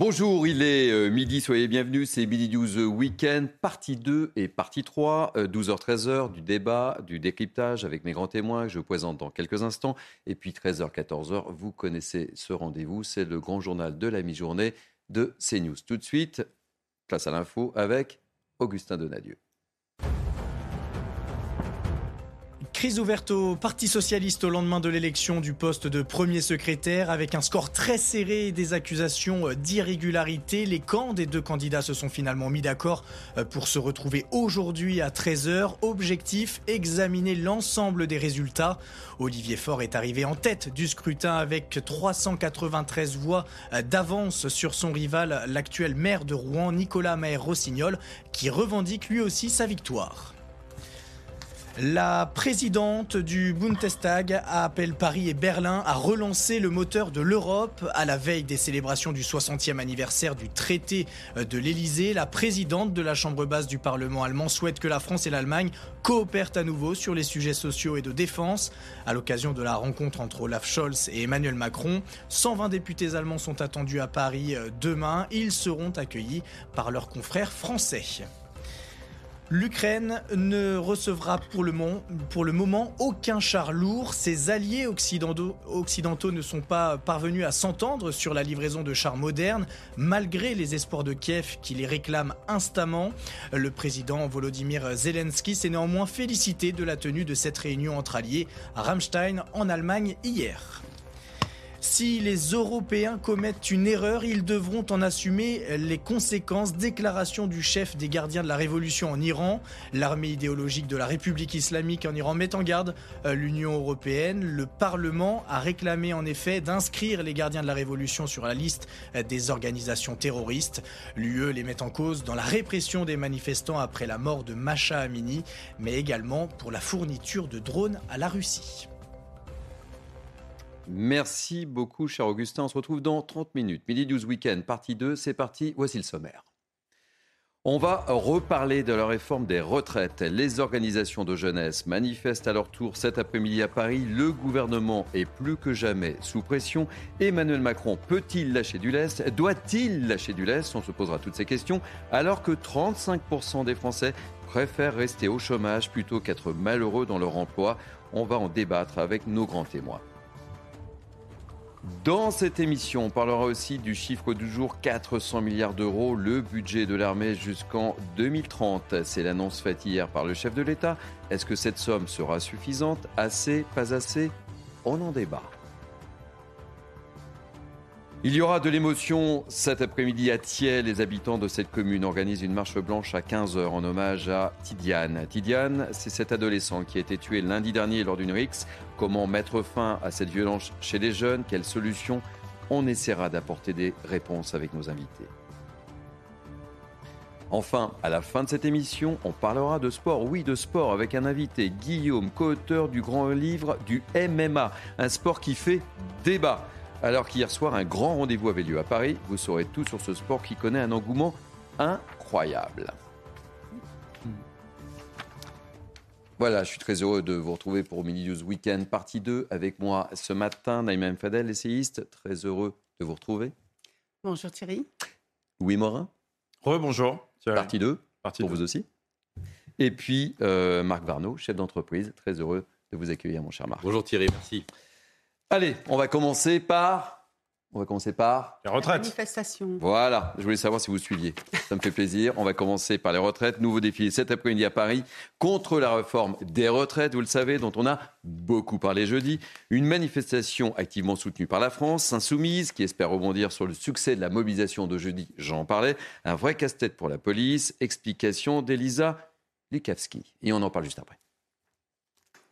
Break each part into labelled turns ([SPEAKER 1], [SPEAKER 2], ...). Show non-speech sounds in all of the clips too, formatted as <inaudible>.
[SPEAKER 1] Bonjour, il est euh, midi, soyez bienvenus, c'est Midi News Weekend, partie 2 et partie 3, 12h-13h, du débat, du décryptage avec mes grands témoins que je vous présente dans quelques instants. Et puis 13h-14h, vous connaissez ce rendez-vous, c'est le grand journal de la mi-journée de CNews. Tout de suite, place à l'info avec Augustin Donadieu.
[SPEAKER 2] Crise ouverte au Parti socialiste au lendemain de l'élection du poste de premier secrétaire avec un score très serré et des accusations d'irrégularité. Les camps des deux candidats se sont finalement mis d'accord euh, pour se retrouver aujourd'hui à 13h. Objectif, examiner l'ensemble des résultats. Olivier Faure est arrivé en tête du scrutin avec 393 voix euh, d'avance sur son rival, l'actuel maire de Rouen, Nicolas Maher-Rossignol, qui revendique lui aussi sa victoire. La présidente du Bundestag appelle Paris et Berlin à relancer le moteur de l'Europe à la veille des célébrations du 60e anniversaire du traité de l'Elysée. La présidente de la Chambre basse du Parlement allemand souhaite que la France et l'Allemagne coopèrent à nouveau sur les sujets sociaux et de défense. À l'occasion de la rencontre entre Olaf Scholz et Emmanuel Macron, 120 députés allemands sont attendus à Paris euh, demain. Ils seront accueillis par leurs confrères français. L'Ukraine ne recevra pour le, moment, aucun char lourd. Ses alliés occidentaux, ne sont pas parvenus à s'entendre sur la livraison de chars modernes, malgré les espoirs de Kiev qui les réclament instamment. Le président Volodymyr Zelensky s'est néanmoins félicité de la tenue de cette réunion entre alliés à Rammstein en Allemagne hier. Si les Européens commettent une erreur, ils devront en assumer les conséquences. Déclaration du chef des gardiens de la révolution en Iran. L'armée idéologique de la République islamique en Iran met en garde euh, l'Union européenne. Le Parlement a réclamé en effet d'inscrire les gardiens de la révolution sur la liste euh, des organisations terroristes. L'UE les met en cause dans la répression des manifestants après la mort de Masha Amini, mais également pour la fourniture de drones à la Russie.
[SPEAKER 1] Merci beaucoup, cher Augustin. On se retrouve dans 30 minutes. Midi News Weekend, partie 2, c'est parti. Voici le sommaire. On va reparler de la réforme des retraites. Les organisations de jeunesse manifestent à leur tour cet après-midi à Paris. Le gouvernement est plus que jamais sous pression. Emmanuel Macron peut-il lâcher du lest? Doit-il lâcher du lest? On se posera toutes ces questions alors que 35% des Français préfèrent rester au chômage plutôt qu'être malheureux dans leur emploi. On va en débattre avec nos grands témoins. Dans cette émission, on parlera aussi du chiffre du jour 400 milliards d'euros, le budget de l'armée jusqu'en 2030. C'est l'annonce faite hier par le chef de l'État. Est-ce que cette somme sera suffisante? Assez? Pas assez? On en débat. Il y aura de l'émotion cet après-midi à Thiers. Les habitants de cette commune organisent une marche blanche à 15h en hommage à Tidiane. Tidiane, c'est cet adolescent qui a été tué lundi dernier lors d'une rixe. Comment mettre fin à cette violence chez les jeunes? Quelles solutions On essaiera d'apporter des réponses avec nos invités? Enfin, à la fin de cette émission, on parlera de sport. Oui, de sport avec un invité, Guillaume, co-auteur du grand livre du MMA, un sport qui fait débat. Alors qu'hier soir, un grand rendez-vous avait lieu à Paris, vous saurez tout sur ce sport qui connaît un engouement incroyable. Voilà, je suis très heureux de vous retrouver pour Mini News Weekend partie 2 avec moi ce matin, Naïma Fadel, essayiste. Très heureux de vous retrouver.
[SPEAKER 3] Bonjour Thierry.
[SPEAKER 1] Louis Morin.
[SPEAKER 4] Rebonjour.
[SPEAKER 1] Partie 2. Partie pour vous aussi. Et puis euh, Marc Varnaud, chef d'entreprise. Très heureux de vous accueillir, mon cher Marc.
[SPEAKER 4] Bonjour Thierry, merci.
[SPEAKER 1] Allez, on va commencer par. On va commencer par.
[SPEAKER 4] Les retraites.
[SPEAKER 3] manifestation.
[SPEAKER 1] Voilà, je voulais savoir si vous suiviez. Ça me fait plaisir. On va commencer par les retraites. Nouveau défilé cet après-midi à Paris contre la réforme des retraites, vous le savez, dont on a beaucoup parlé jeudi. Une manifestation activement soutenue par la France, insoumise, qui espère rebondir sur le succès de la mobilisation de jeudi. J'en parlais. Un vrai casse-tête pour la police. Explication d'Elisa Lukavski. Et on en parle juste après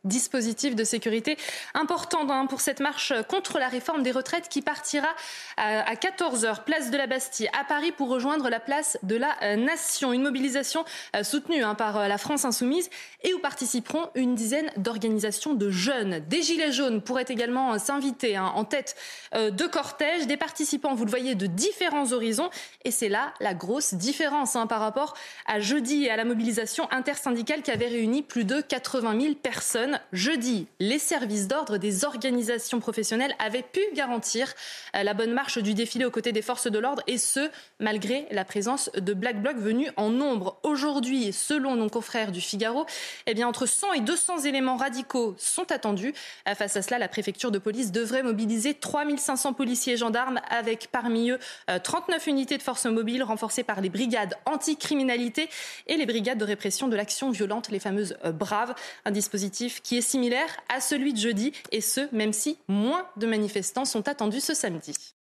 [SPEAKER 5] dispositif de sécurité important hein, pour cette marche contre la réforme des retraites qui partira à 14h, place de la Bastille, à Paris, pour rejoindre la place de la euh, Nation. Une mobilisation euh, soutenue hein, par euh, la France insoumise et où participeront une dizaine d'organisations de jeunes. Des Gilets jaunes pourraient également s'inviter hein, en tête de cortège. Des participants, vous le voyez, de différents horizons. Et c'est là la grosse différence par rapport à jeudi et à la mobilisation intersyndicale qui avait réuni plus de 80 000 personnes. Jeudi, les services d'ordre des organisations professionnelles avaient pu garantir euh, la bonne marche du défilé aux côtés des forces de l'ordre et ce, malgré la présence de Black Bloc venus en nombre. Aujourd'hui, selon nos confrères du Figaro, eh bien, entre 100 et 200 éléments radicaux sont attendus. Euh, face à cela, la préfecture de police devrait mobiliser 3500 policiers et gendarmes avec parmi eux 39 unités de forces mobiles renforcées par les brigades anticriminalité et les brigades de répression de l'action violente, les fameuses euh, Braves, un dispositif qui est similaire à celui de jeudi, et ce, même si moins de manifestants sont attendus ce samedi.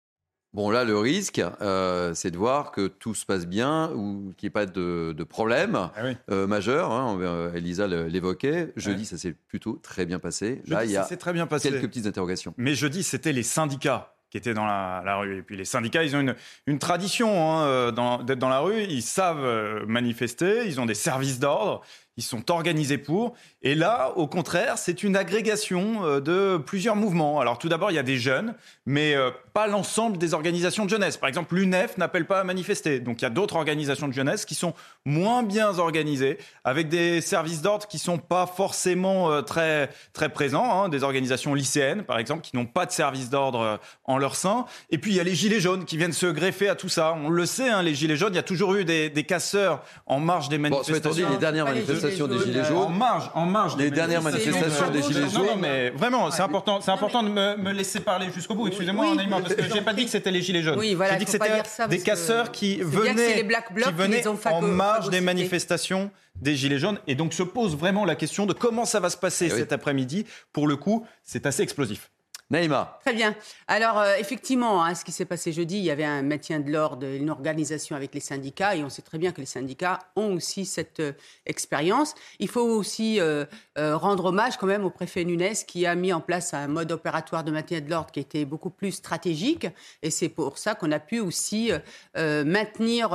[SPEAKER 1] Bon, là, le risque, euh, c'est de voir que tout se passe bien ou qu'il n'y ait pas de, problème ah euh, majeur. Hein, Elisa l'évoquait. Jeudi, ça s'est plutôt très bien passé.
[SPEAKER 4] là, il y a très bien passé.
[SPEAKER 1] quelques petites interrogations.
[SPEAKER 4] Mais jeudi, c'était les syndicats qui étaient dans la, rue. Et puis les syndicats, ils ont une, une tradition hein, d'être dans la rue. Ils savent manifester, ils ont des services d'ordre, ils sont organisés pour. Et là, au contraire, c'est une agrégation euh, de plusieurs mouvements. Alors tout d'abord, il y a des jeunes, mais euh, pas l'ensemble des organisations de jeunesse. Par exemple, l'UNEF n'appelle pas à manifester. Donc il y a d'autres organisations de jeunesse qui sont moins bien organisées, avec des services d'ordre qui sont pas forcément euh, très, très présents. Hein. Des organisations lycéennes, par exemple, qui n'ont pas de service d'ordre en leur sein. Et puis il y a les gilets jaunes qui viennent se greffer à tout ça. On le sait, hein, les gilets jaunes, il y a toujours eu des, casseurs en marge des manifestations.
[SPEAKER 1] les dernières manifestations des Gilets jaunes. En
[SPEAKER 4] marge, en marge.
[SPEAKER 1] Les dernières manifestations des Gilets jaunes.
[SPEAKER 4] mais vraiment, c'est important, c'est important de me, laisser parler jusqu'au bout. Excusez-moi, oui, parce que j'ai pas dit que c'était les Gilets jaunes. Oui, voilà, j'ai dit que c'était des casseurs qui venaient, qui venaient en marge des manifestations des Gilets jaunes. Et donc se pose vraiment la question de comment ça va se passer eh cet après-midi. Pour le coup, c'est assez explosif.
[SPEAKER 1] Naïma.
[SPEAKER 3] Très bien. Alors, euh, effectivement, hein, ce qui s'est passé jeudi, il y avait un maintien de l'ordre, une organisation avec les syndicats, et on sait très bien que les syndicats ont aussi cette euh, expérience. Il faut aussi euh, rendre hommage quand même au préfet Nunes qui a mis en place un mode opératoire de maintien de l'ordre qui était beaucoup plus stratégique, et c'est pour ça qu'on a pu aussi maintenir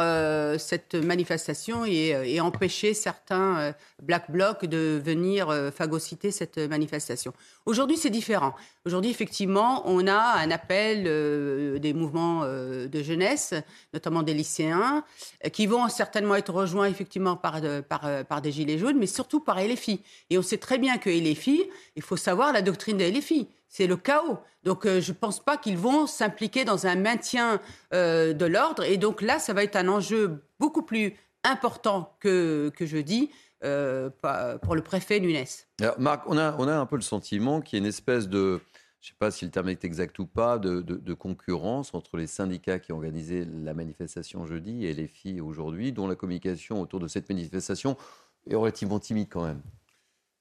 [SPEAKER 3] cette manifestation et, et empêcher certains Black Blocs de venir phagocyter cette manifestation. Aujourd'hui, c'est différent. Aujourd'hui, on a un appel euh, des mouvements euh, de jeunesse, notamment des lycéens, qui vont certainement être rejoints effectivement par, des gilets jaunes, mais surtout par LFI. Et on sait très bien que LFI, il faut savoir la doctrine des LFI. C'est le chaos. Donc, euh, je ne pense pas qu'ils vont s'impliquer dans un maintien de l'ordre. Et donc là, ça va être un enjeu beaucoup plus important que, que jeudi euh, pour le préfet Nunes.
[SPEAKER 1] Marc, on a, on a un peu le sentiment qu'il y a une espèce de, je ne sais pas si le terme est exact ou pas, de, concurrence entre les syndicats qui ont organisé la manifestation jeudi et les filles aujourd'hui, dont la communication autour de cette manifestation est relativement timide quand même.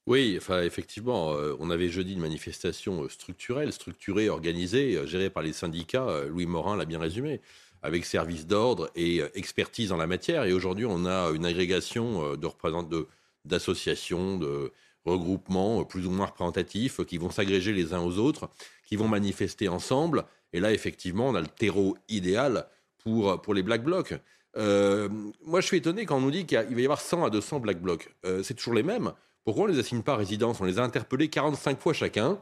[SPEAKER 6] Oui, enfin, effectivement, euh, on avait jeudi une manifestation structurelle, structurée, organisée, euh, gérée par les syndicats. Louis Morin l'a bien résumé avec service d'ordre et euh, expertise en la matière. Et aujourd'hui, on a une agrégation euh, de représentants d'associations, de, regroupements euh, plus ou moins représentatifs qui vont s'agréger les uns aux autres, qui vont manifester ensemble. Et là, effectivement, on a le terreau idéal pour, pour les Black Blocs. moi, je suis étonné quand on nous dit qu'il va y avoir 100 à 200 Black Blocs. c'est toujours les mêmes. Pourquoi on ne les assigne pas à résidence? On les a interpellés 45 fois chacun.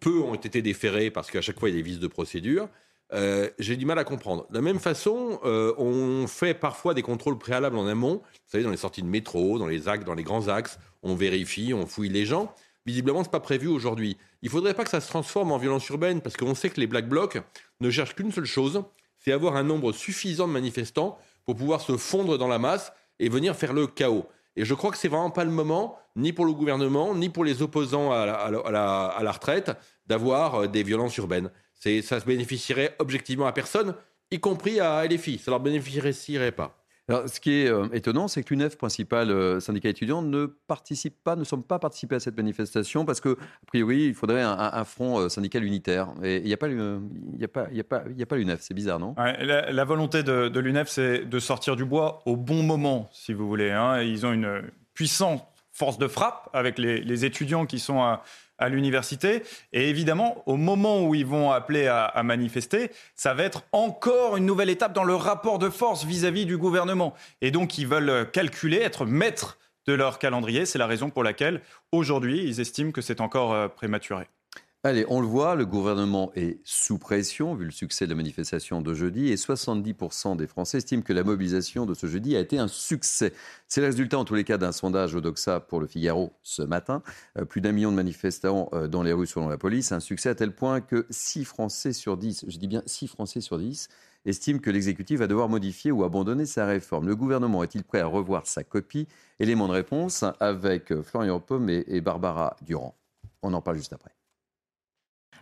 [SPEAKER 6] Peu ont été déférés parce qu'à chaque fois, il y a des vices de procédure. Euh, j'ai du mal à comprendre. De la même façon, euh, on fait parfois des contrôles préalables en amont. Vous savez, dans les sorties de métro, dans les axes, dans les grands axes, on vérifie, on fouille les gens. Visiblement, ce n'est pas prévu aujourd'hui. Il ne faudrait pas que ça se transforme en violence urbaine, parce qu'on sait que les Black Blocs ne cherchent qu'une seule chose, c'est avoir un nombre suffisant de manifestants pour pouvoir se fondre dans la masse et venir faire le chaos. Et je crois que c'est vraiment pas le moment, ni pour le gouvernement, ni pour les opposants à la retraite, d'avoir euh, des violences urbaines ça se bénéficierait objectivement à personne, y compris à LFI. Ça leur bénéficierait pas.
[SPEAKER 1] Alors, ce qui est euh, étonnant, c'est que l'UNEF, principal euh, syndicat étudiant, ne participe pas, ne semble pas participer à cette manifestation parce que, a priori, il faudrait un, front euh, syndical unitaire. Et il n'y a pas, il a pas, il a pas, il a pas l'UNEF. C'est bizarre, non?
[SPEAKER 4] La, volonté de, l'UNEF, c'est de sortir du bois au bon moment, si vous voulez. Hein. Ils ont une puissante force de frappe avec les, les étudiants qui sont à à l'université. Et évidemment, au moment où ils vont appeler à, manifester, ça va être encore une nouvelle étape dans le rapport de force vis-à-vis du gouvernement. Et donc, ils veulent calculer, être maîtres de leur calendrier. C'est la raison pour laquelle, aujourd'hui, ils estiment que c'est encore euh, prématuré.
[SPEAKER 1] Allez, on le voit, le gouvernement est sous pression vu le succès de la manifestation de jeudi et 70% des Français estiment que la mobilisation de ce jeudi a été un succès. C'est le résultat en tous les cas d'un sondage Odoxa pour le Figaro ce matin. Euh, plus d'un million de manifestants euh, dans les rues selon la police. Un succès à tel point que 6 Français sur 10, je dis bien 6 Français sur 10, estiment que l'exécutif va devoir modifier ou abandonner sa réforme. Le gouvernement est-il prêt à revoir sa copie? Élément de réponse avec euh, Florian Paume et Barbara Durand. On en parle juste après.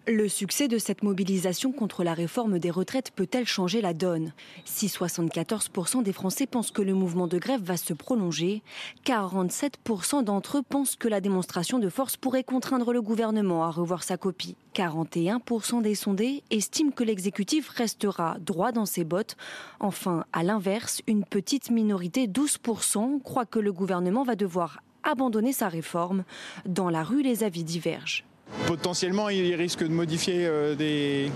[SPEAKER 7] Le succès de cette mobilisation contre la réforme des retraites peut-elle changer la donne? Si 74% des Français pensent que le mouvement de grève va se prolonger, 47% d'entre eux pensent que la démonstration de force pourrait contraindre le gouvernement à revoir sa copie. 41% des sondés estiment que l'exécutif restera droit dans ses bottes. Enfin, à l'inverse, une petite minorité, 12%, croit que le gouvernement va devoir abandonner sa réforme. Dans la rue, les avis divergent.
[SPEAKER 8] Potentiellement, il risque de modifier euh, des,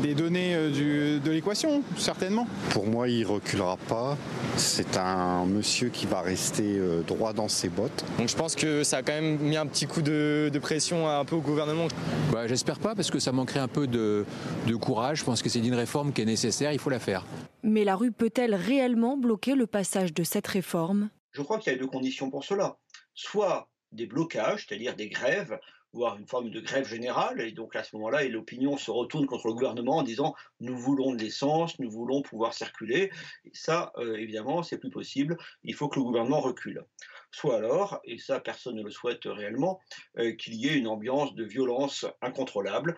[SPEAKER 8] des données euh, de l'équation, certainement.
[SPEAKER 9] Pour moi, il reculera pas. C'est un monsieur qui va rester euh, droit dans ses bottes.
[SPEAKER 10] Donc je pense que ça a quand même mis un petit coup de, pression un peu au gouvernement.
[SPEAKER 11] Bah, J'espère pas parce que ça manquerait un peu de, de courage. Je pense que c'est une réforme qui est nécessaire, il faut la faire.
[SPEAKER 7] Mais la rue peut-elle réellement bloquer le passage de cette réforme?
[SPEAKER 12] Je crois qu'il y a deux conditions pour cela. Soit des blocages, c'est-à-dire des grèves, voire une forme de grève générale. Et donc à ce moment-là, l'opinion se retourne contre le gouvernement en disant nous voulons de l'essence, nous voulons pouvoir circuler. Et ça, euh, évidemment, c'est plus possible. Il faut que le gouvernement recule. Soit alors, et ça personne ne le souhaite réellement, euh, qu'il y ait une ambiance de violence incontrôlable.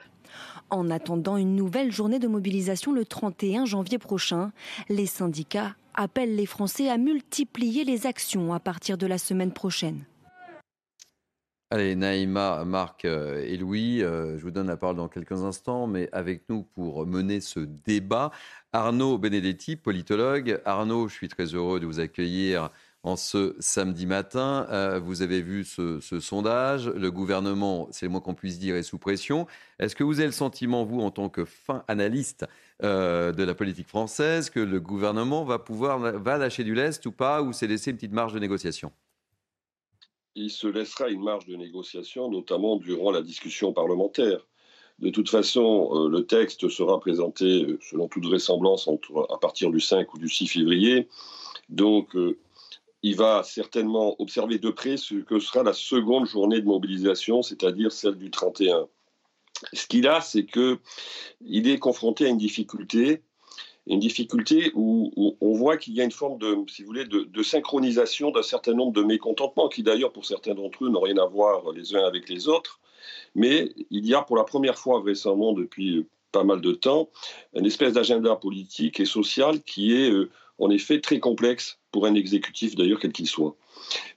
[SPEAKER 7] En attendant une nouvelle journée de mobilisation le 31 janvier prochain, les syndicats appellent les Français à multiplier les actions à partir de la semaine prochaine.
[SPEAKER 1] Allez, Naïma, Marc euh, et Louis, euh, je vous donne la parole dans quelques instants, mais avec nous pour mener ce débat, Arnaud Benedetti, politologue. Arnaud, je suis très heureux de vous accueillir en ce samedi matin. Euh, vous avez vu ce, sondage. Le gouvernement, c'est le moins qu'on puisse dire, est sous pression. Est-ce que vous avez le sentiment, vous, en tant que fin analyste de la politique française, que le gouvernement va pouvoir va lâcher du lest ou pas, ou s'est laissé une petite marge de négociation?
[SPEAKER 13] Il se laissera une marge de négociation, notamment durant la discussion parlementaire. De toute façon, euh, le texte sera présenté, euh, selon toute vraisemblance, à partir du 5 ou du 6 février. Donc, euh, il va certainement observer de près ce que sera la seconde journée de mobilisation, c'est-à-dire celle du 31. Ce qu'il a, c'est qu'il est confronté à une difficulté, une difficulté où, on voit qu'il y a une forme de, si vous voulez, de, synchronisation d'un certain nombre de mécontentements qui d'ailleurs pour certains d'entre eux n'ont rien à voir les uns avec les autres. Mais il y a pour la première fois vraisemblablement depuis pas mal de temps une espèce d'agenda politique et social qui est euh, en effet très complexe pour un exécutif d'ailleurs quel qu'il soit.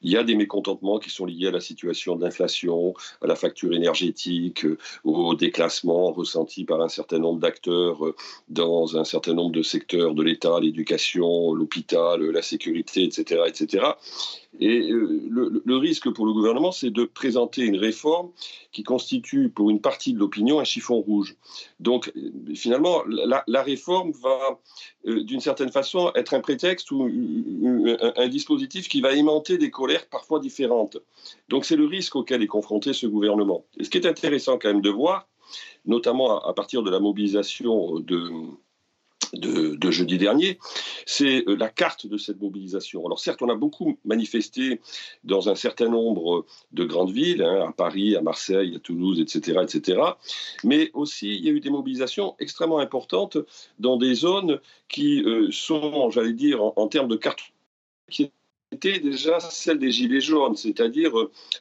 [SPEAKER 13] Il y a des mécontentements qui sont liés à la situation d'inflation, à la facture énergétique, euh, au déclassement ressenti par un certain nombre d'acteurs euh, dans un certain nombre de secteurs de l'État, l'éducation, l'hôpital, la sécurité, etc. etc. Et euh, le, risque pour le gouvernement, c'est de présenter une réforme qui constitue pour une partie de l'opinion un chiffon rouge. Donc finalement, la, réforme va, d'une certaine façon, être un prétexte ou un dispositif qui va aimanter des colères parfois différentes. Donc c'est le risque auquel est confronté ce gouvernement. Et ce qui est intéressant quand même de voir, notamment à partir de la mobilisation de, de, jeudi dernier, c'est euh, la carte de cette mobilisation. Alors certes, on a beaucoup manifesté dans un certain nombre de grandes villes, hein, à Paris, à Marseille, à Toulouse, etc., etc. Mais aussi, il y a eu des mobilisations extrêmement importantes dans des zones qui euh, sont, j'allais dire, en, termes de carte qui déjà celle des Gilets jaunes, c'est-à-dire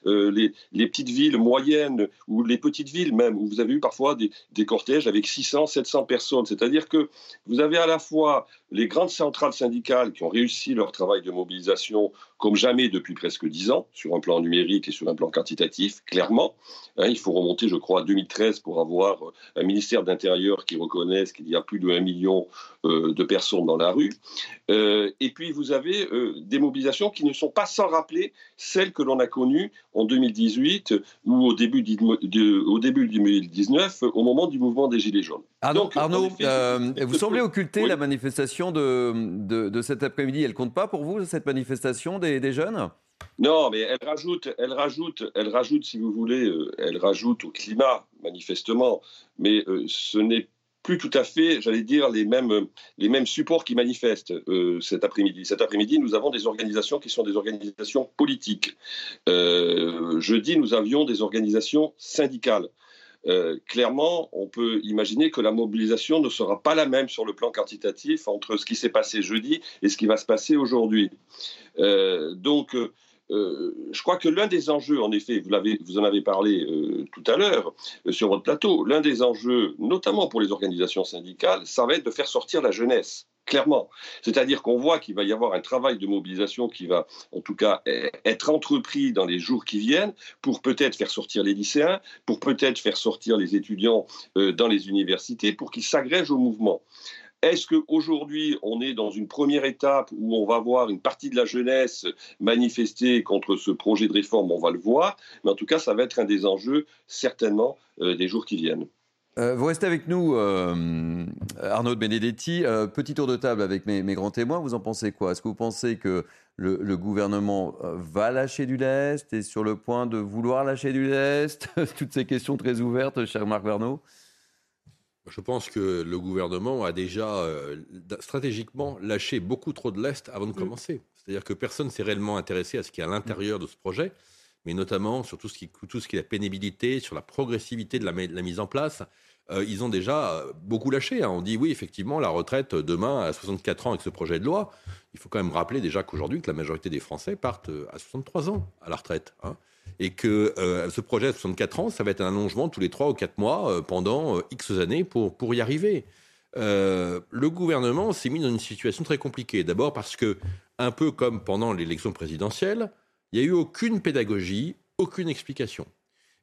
[SPEAKER 13] euh, les, petites villes moyennes ou les petites villes même, où vous avez eu parfois des, des cortèges avec 600, 700 personnes. C'est-à-dire que vous avez à la fois les grandes centrales syndicales qui ont réussi leur travail de mobilisation comme jamais depuis presque dix ans, sur un plan numérique et sur un plan quantitatif, clairement. Hein, il faut remonter, je crois, à 2013 pour avoir un ministère d'Intérieur qui reconnaisse qu'il y a plus de 1 million euh, de personnes dans la rue. Euh, et puis, vous avez euh, des mobilisations qui ne sont pas sans rappeler celles que l'on a connues en 2018 ou au début, de, au début 2019, au moment du mouvement des Gilets jaunes.
[SPEAKER 1] Arnaud, Arnaud vous semblez occulter la manifestation de, de, cet après-midi. Elle compte pas pour vous, cette manifestation des, jeunes?
[SPEAKER 13] Non, mais elle rajoute, elle rajoute, elle rajoute, si vous voulez, euh, elle rajoute au climat, manifestement. Mais euh, ce n'est plus tout à fait, j'allais dire, les mêmes, les mêmes supports qui manifestent euh, cet après-midi. Cet après-midi, nous avons des organisations qui sont des organisations politiques. jeudi, nous avions des organisations syndicales. Clairement, on peut imaginer que la mobilisation ne sera pas la même sur le plan quantitatif entre ce qui s'est passé jeudi et ce qui va se passer aujourd'hui. donc, euh, je crois que l'un des enjeux, en effet, vous, en avez parlé euh, tout à l'heure euh, sur votre plateau, l'un des enjeux, notamment pour les organisations syndicales, ça va être de faire sortir la jeunesse clairement. C'est-à-dire qu'on voit qu'il va y avoir un travail de mobilisation qui va, en tout cas, e-, être entrepris dans les jours qui viennent pour peut-être faire sortir les lycéens, pour peut-être faire sortir les étudiants dans les universités, pour qu'ils s'agrègent au mouvement. Est-ce qu'aujourd'hui, on est dans une première étape où on va voir une partie de la jeunesse manifester contre ce projet de réforme? On va le voir. Mais en tout cas, ça va être un des enjeux, certainement, euh, des jours qui viennent.
[SPEAKER 1] Euh, vous restez avec nous, euh, Arnaud de Benedetti. petit tour de table avec mes, grands témoins. Vous en pensez quoi? Est-ce que vous pensez que le, le, gouvernement va lâcher du lest? Et sur le point de vouloir lâcher du lest? <laughs> Toutes ces questions très ouvertes, cher Marc Verneau.
[SPEAKER 6] Je pense que le gouvernement a déjà euh, stratégiquement lâché beaucoup trop de l'Est avant de mm. commencer. C'est-à-dire que personne s'est réellement intéressé à ce qui est à l'intérieur de ce projet, mais notamment sur tout ce qui, tout ce qui est la pénibilité, sur la progressivité de la, mise en place. Euh, ils ont déjà euh, beaucoup lâché. Hein. On dit oui, effectivement, la retraite demain à 64 ans avec ce projet de loi. Il faut quand même rappeler déjà qu'aujourd'hui, que la majorité des Français partent à 63 ans à la retraite. Hein et que euh, ce projet à 64 ans, ça va être un allongement tous les 3 ou 4 mois euh, pendant euh, X années pour, pour y arriver. le gouvernement s'est mis dans une situation très compliquée. D'abord parce que, un peu comme pendant l'élection présidentielle, il n'y a eu aucune pédagogie, aucune explication.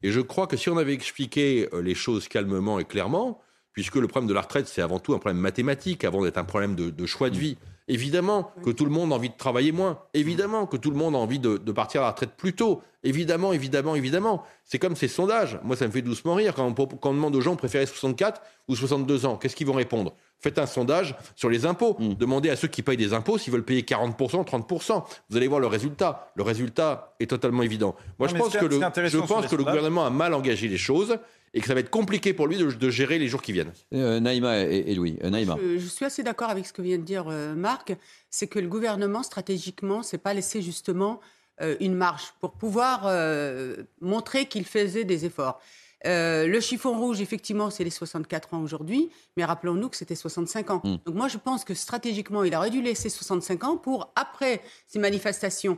[SPEAKER 6] Et je crois que si on avait expliqué les choses calmement et clairement, puisque le problème de la retraite, c'est avant tout un problème mathématique, avant d'être un problème de, de choix de vie, Évidemment que tout le monde a envie de travailler moins. Évidemment que tout le monde a envie de, partir à la retraite plus tôt. Évidemment, évidemment, évidemment. C'est comme ces sondages. Moi, ça me fait doucement rire quand on, demande aux gens préférer 64 ou 62 ans. Qu'est-ce qu'ils vont répondre? Faites un sondage sur les impôts. Mm. Demandez à ceux qui payent des impôts s'ils veulent payer 40%, 30%. Vous allez voir le résultat. Le résultat est totalement évident. Moi, je pense que le, je pense que le gouvernement a mal engagé les choses et que ça va être compliqué pour lui de, gérer les jours qui viennent.
[SPEAKER 1] Euh, Naïma et, Louis. Euh, Naïma.
[SPEAKER 3] Je, suis assez d'accord avec ce que vient de dire euh, Marc. C'est que le gouvernement, stratégiquement, s'est pas laissé justement une marge pour pouvoir montrer qu'il faisait des efforts. le chiffon rouge, effectivement, c'est les 64 ans aujourd'hui, mais rappelons-nous que c'était 65 ans. Hmm. Donc moi, je pense que stratégiquement, il aurait dû laisser 65 ans pour, après ces manifestations,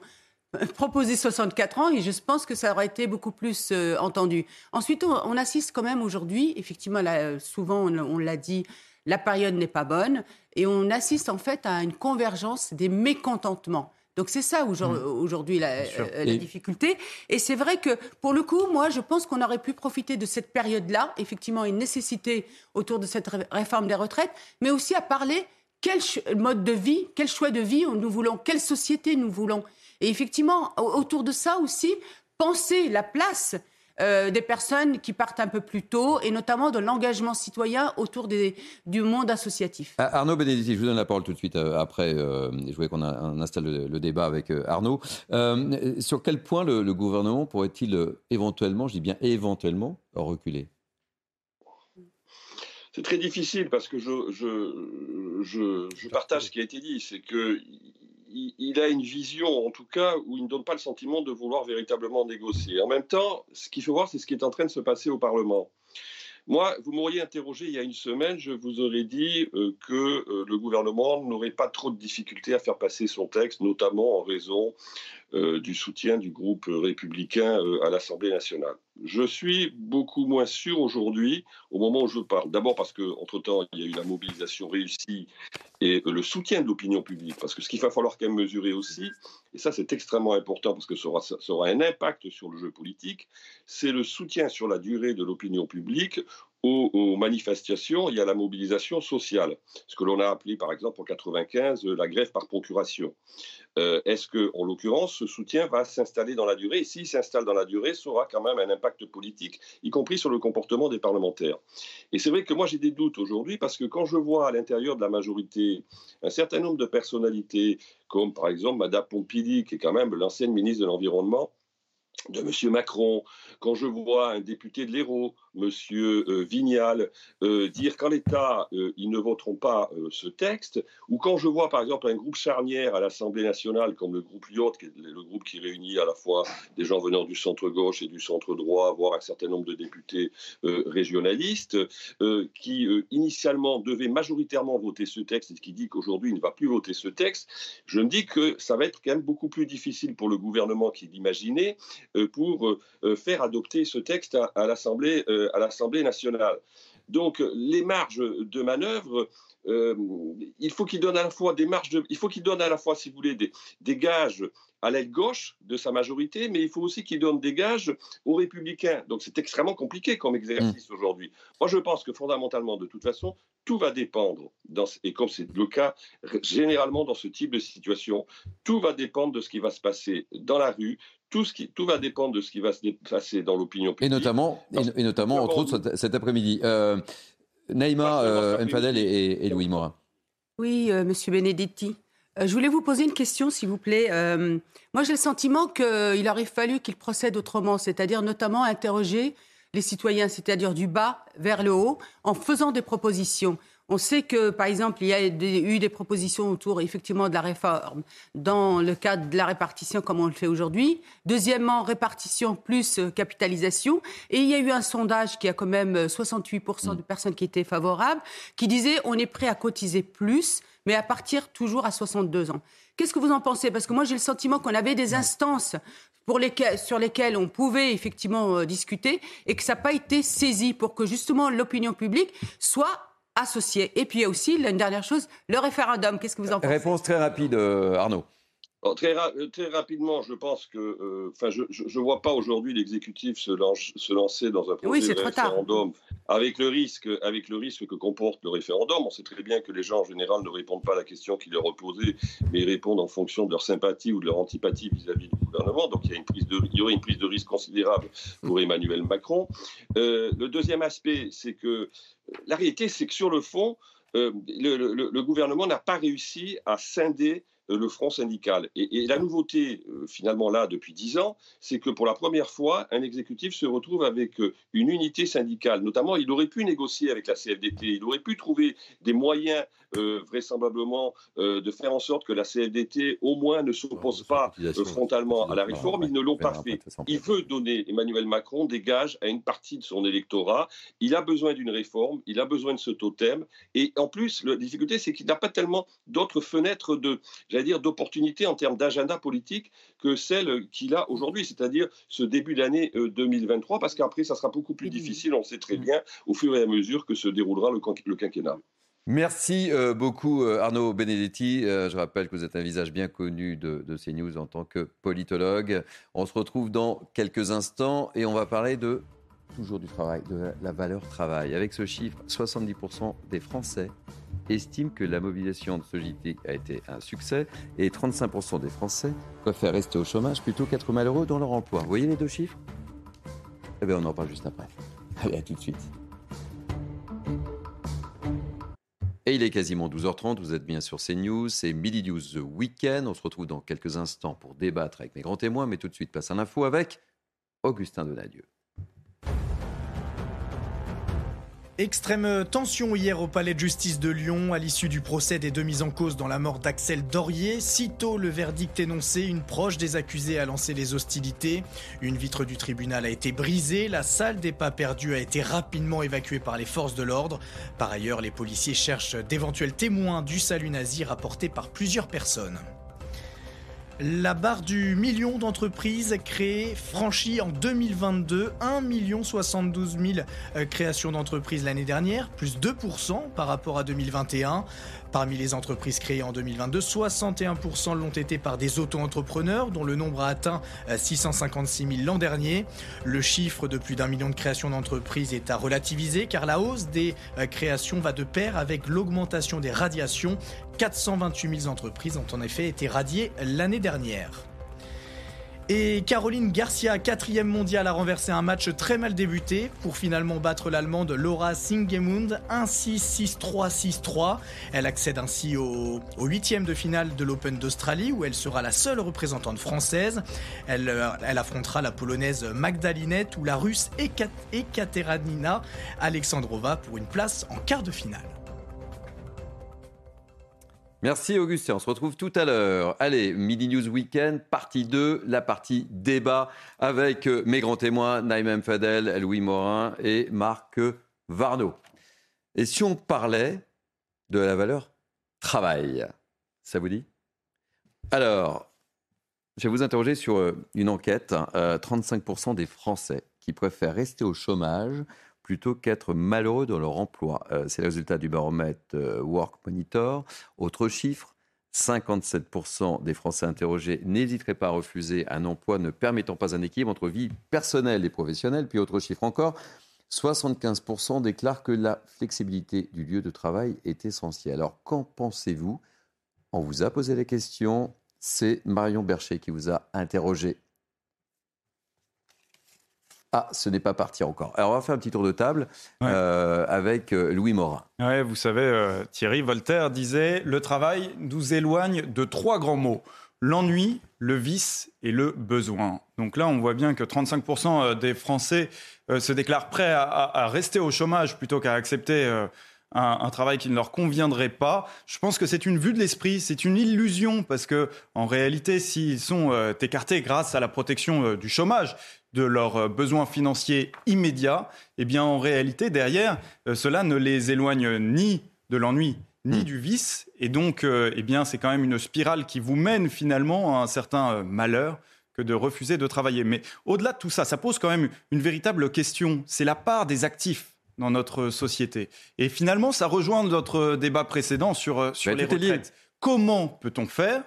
[SPEAKER 3] <laughs> proposer 64 ans et je pense que ça aurait été beaucoup plus euh, entendu. Ensuite, on, assiste quand même aujourd'hui, effectivement, là, souvent on, l'a dit, la période n'est pas bonne et on assiste en fait à une convergence des mécontentements. Donc c'est ça mmh. aujourd'hui la, euh, la, difficulté. Et c'est vrai que pour le coup, moi, je pense qu'on aurait pu profiter de cette période-là, effectivement, une nécessité autour de cette réforme des retraites, mais aussi à parler quel mode de vie, quel choix de vie nous voulons, quelle société nous voulons. Et effectivement, autour de ça aussi, penser la place euh, des personnes qui partent un peu plus tôt et notamment de l'engagement citoyen autour des, du monde associatif.
[SPEAKER 1] Ah, Arnaud Benedetti, je vous donne la parole tout de suite euh, après. Euh, je voulais qu'on installe le, débat avec Arnaud. sur quel point le, gouvernement pourrait-il éventuellement, je dis bien éventuellement, reculer?
[SPEAKER 13] C'est très difficile parce que je, je, je, je, partage ce qui a été dit. C'est que il, a une vision, en tout cas, où il ne donne pas le sentiment de vouloir véritablement négocier. En même temps, ce qu'il faut voir, c'est ce qui est en train de se passer au Parlement. Moi, vous m'auriez interrogé il y a une semaine, je vous aurais dit euh, que euh, le gouvernement n'aurait pas trop de difficultés à faire passer son texte, notamment en raison du soutien du groupe républicain à l'Assemblée nationale. Je suis beaucoup moins sûr aujourd'hui, au moment où je parle. D'abord parce qu'entre-temps, il y a eu la mobilisation réussie et le soutien de l'opinion publique. Parce que ce qu'il va falloir quand même mesurer aussi, et ça c'est extrêmement important parce que ça aura, ça aura un impact sur le jeu politique, c'est le soutien sur la durée de l'opinion publique aux, manifestations, il y a la mobilisation sociale, ce que l'on a appelé par exemple en 95 la grève par procuration. Euh, est-ce que, en l'occurrence, ce soutien va s'installer dans la durée? Et s'il s'installe dans la durée, ça aura quand même un impact politique, y compris sur le comportement des parlementaires. Et c'est vrai que moi j'ai des doutes aujourd'hui parce que quand je vois à l'intérieur de la majorité un certain nombre de personnalités, comme par exemple Madame Pompili, qui est quand même l'ancienne ministre de l'Environnement, de M. Macron, quand je vois un député de l'Hérault, M. Euh, Vignal, euh, dire qu'en l'État, euh, ils ne voteront pas ce texte, ou quand je vois par exemple un groupe charnière à l'Assemblée nationale, comme le groupe Lyot, qui est le groupe qui réunit à la fois des gens venant du centre-gauche et du centre-droit, voire un certain nombre de députés régionalistes, qui initialement devaient majoritairement voter ce texte et qui dit qu'aujourd'hui il ne va plus voter ce texte, je me dis que ça va être quand même beaucoup plus difficile pour le gouvernement qu'il l'imaginait pour faire adopter ce texte à, l'Assemblée à l'Assemblée nationale. Donc les marges de manœuvre, il faut qu'il donne à la fois des marges, il faut qu'il donne à la fois, si vous voulez, des, des gages à l'aile gauche de sa majorité, mais il faut aussi qu'il donne des gages aux républicains. Donc c'est extrêmement compliqué comme exercice mmh. aujourd'hui. Moi je pense que fondamentalement, de toute façon, tout va dépendre, dans, et comme c'est le cas généralement dans ce type de situation, tout va dépendre de ce qui va se passer dans la rue, tout, ce qui, tout va dépendre de ce qui va se passer dans l'opinion publique.
[SPEAKER 1] Et notamment, et, notamment entre autres, cet après-midi. Euh, Naïma euh, Mfadel et, Louis Morin.
[SPEAKER 3] Oui, euh, Monsieur Benedetti. Euh, je voulais vous poser une question, s'il vous plaît. moi, j'ai le sentiment qu'il aurait fallu qu'il procède autrement, c'est-à-dire notamment interroger les citoyens, c'est-à-dire du bas vers le haut, en faisant des propositions. On sait que, par exemple, il y a eu des propositions autour, effectivement, de la réforme dans le cadre de la répartition, comme on le fait aujourd'hui. Deuxièmement, répartition plus euh, capitalisation. Et il y a eu un sondage qui a quand même 68% euh, de personnes qui étaient favorables, qui disait on est prêt à cotiser plus, mais à partir toujours à 62 ans. Qu'est-ce que vous en pensez? Parce que moi, j'ai le sentiment qu'on avait des instances pour lesquelles, sur lesquelles on pouvait effectivement euh, discuter et que ça n'a pas été saisi pour que justement l'opinion publique soit associés. Et puis il y a aussi, une dernière chose, le référendum. Qu'est-ce que vous en pensez?
[SPEAKER 1] Réponse très rapide, euh, Arnaud.
[SPEAKER 13] Très, euh, très, rapidement, je pense que, euh, enfin, je ne vois pas aujourd'hui l'exécutif se, se, lancer dans un projet de référendum avec le risque, avec le risque que comporte le référendum. On sait très bien que les gens en général ne répondent pas à la question qui leur est posée, mais répondent en fonction de leur sympathie ou de leur antipathie vis-à-vis du gouvernement. Donc il y, a une prise de, il y aurait une prise de risque considérable pour Emmanuel Macron. le deuxième aspect, c'est que la réalité, c'est que sur le fond, le, le, gouvernement n'a pas réussi à scinder euh, le front syndical. Et, la nouveauté, euh, finalement, là, depuis dix ans, c'est que pour la première fois, un exécutif se retrouve avec euh, une unité syndicale. Notamment, il aurait pu négocier avec la CFDT, il aurait pu trouver des moyens, vraisemblablement, de faire en sorte que la CFDT, au moins, ne s'oppose pas frontalement à la réforme. Ils ne l'ont pas fait. Il veut donner, Emmanuel Macron, des gages à une partie de son électorat. Il a besoin d'une réforme, il a besoin de ce totem. Et en plus, la difficulté, c'est qu'il n'a pas tellement d'autres fenêtres de j'allais dire, d'opportunités en termes d'agenda politique que celle qu'il a aujourd'hui, c'est-à-dire ce début d'année 2023, euh, parce qu'après, ça sera beaucoup plus difficile, on sait très bien, au fur et à mesure que se déroulera le, quinquennat.
[SPEAKER 1] Merci euh, beaucoup euh, Arnaud Benedetti. je rappelle que vous êtes un visage bien connu de, de, CNews en tant que politologue. On se retrouve dans quelques instants et on va parler de toujours du travail, de la valeur travail. Avec ce chiffre, 70% des Français estiment que la mobilisation de ce JT a été un succès et 35% des Français préfèrent rester au chômage plutôt qu'être malheureux dans leur emploi. Vous voyez les deux chiffres? Eh bien, on en parle juste après. Allez, à tout de suite. Et il est quasiment 12h30, vous êtes bien sur CNews, c'est Midi News The Weekend. On se retrouve dans quelques instants pour débattre avec mes grands témoins, mais tout de suite, passe à l'info avec Augustin Donadieu.
[SPEAKER 2] Extrême tension hier au palais de justice de Lyon à l'issue du procès des deux mises en cause dans la mort d'Axel Dorier. Sitôt le verdict énoncé, une proche des accusés a lancé les hostilités. Une vitre du tribunal a été brisée, la salle des pas perdus a été rapidement évacuée par les forces de l'ordre. Par ailleurs, les policiers cherchent d'éventuels témoins du salut nazi rapporté par plusieurs personnes. La barre du million d'entreprises créées, franchies en 2022, 1 72 000 créations d'entreprises l'année dernière, plus 2% par rapport à 2021. Parmi les entreprises créées en 2022, 61% l'ont été par des auto-entrepreneurs, dont le nombre a atteint 656 000 l'an dernier. Le chiffre de plus d'un million de créations d'entreprises est à relativiser, car la hausse des créations va de pair avec l'augmentation des radiations. 428 000 entreprises ont en effet été radiées l'année dernière. Et Caroline Garcia, quatrième mondiale, a renversé un match très mal débuté pour finalement battre l'Allemande Laura Singemund 1-6, 6-3, 6-3. Elle accède ainsi au, huitième de finale de l'Open d'Australie où elle sera la seule représentante française. Elle, euh, affrontera la polonaise Magdalinette ou la russe Ekaterina Alexandrova pour une place en quart de finale.
[SPEAKER 1] Merci Augustin, on se retrouve tout à l'heure. Allez, Midi News Weekend, partie 2, la partie débat avec euh, mes grands témoins, Naïm Fadel, Louis Morin et Marc Varno. Et si on parlait de la valeur travail, ça vous dit? Alors, je vais vous interroger sur euh, une enquête. 35% hein. des Français qui préfèrent rester au chômage plutôt qu'être malheureux dans leur emploi. Euh, c'est le résultat du baromètre euh, Work Monitor. Autre chiffre, 57% des Français interrogés n'hésiteraient pas à refuser un emploi ne permettant pas un équilibre entre vie personnelle et professionnelle. Puis autre chiffre encore, 75% déclarent que la flexibilité du lieu de travail est essentielle. Alors qu'en pensez-vous? On vous a posé la question, c'est Marion Bercher qui vous a interrogé. Ah, ce n'est pas parti encore. Alors, on va faire un petit tour de table euh, avec euh, Louis Morin.
[SPEAKER 4] Ouais, vous savez, euh, Thierry, Voltaire disait Le travail nous éloigne de trois grands mots l'ennui, le vice et le besoin. Donc là, on voit bien que 35% des Français se déclarent prêts à, rester au chômage plutôt qu'à accepter un, travail qui ne leur conviendrait pas. Je pense que c'est une vue de l'esprit, c'est une illusion parce que en réalité, s'ils sont écartés grâce à la protection du chômage, de leurs euh, besoins financiers immédiats, eh bien en réalité derrière, euh, cela ne les éloigne ni de l'ennui ni hmm. du vice, et donc euh, eh bien c'est quand même une spirale qui vous mène finalement à un certain malheur que de refuser de travailler. Mais au-delà de tout ça, ça pose quand même une véritable question. C'est la part des actifs dans notre société. Et finalement, ça rejoint notre débat précédent sur, sur les retraites. Comment peut-on faire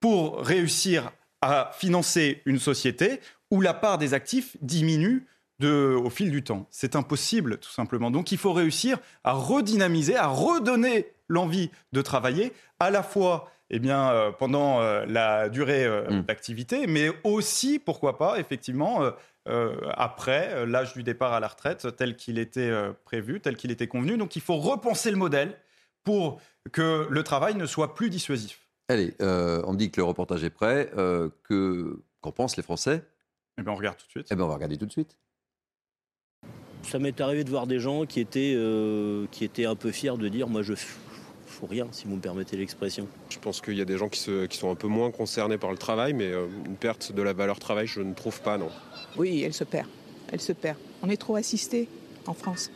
[SPEAKER 4] pour réussir à financer une société où la part des actifs diminue au fil du temps. C'est impossible, tout simplement. Donc il faut réussir à redynamiser, à redonner l'envie de travailler, à la fois eh bien, euh, pendant euh, la durée euh, mm. d'activité, mais aussi, pourquoi pas, effectivement, après l'âge du départ à la retraite, tel qu'il était prévu, tel qu'il était convenu. Donc il faut repenser le modèle pour que le travail ne soit plus dissuasif.
[SPEAKER 1] Allez, on me dit que le reportage est prêt. que qu'en pensent les Français?
[SPEAKER 4] Eh bien, on regarde tout de suite.
[SPEAKER 1] Eh bien, on va regarder tout de suite.
[SPEAKER 14] Ça m'est arrivé de voir des gens qui étaient, euh, qui étaient un peu fiers de dire Moi, je fous rien, si vous me permettez l'expression.
[SPEAKER 15] Je pense qu'il y a des gens qui, qui, sont un peu moins concernés par le travail, mais euh, une perte de la valeur travail, je ne trouve pas, non.
[SPEAKER 16] Oui, elle se perd. Elle se perd. On est trop assisté en France.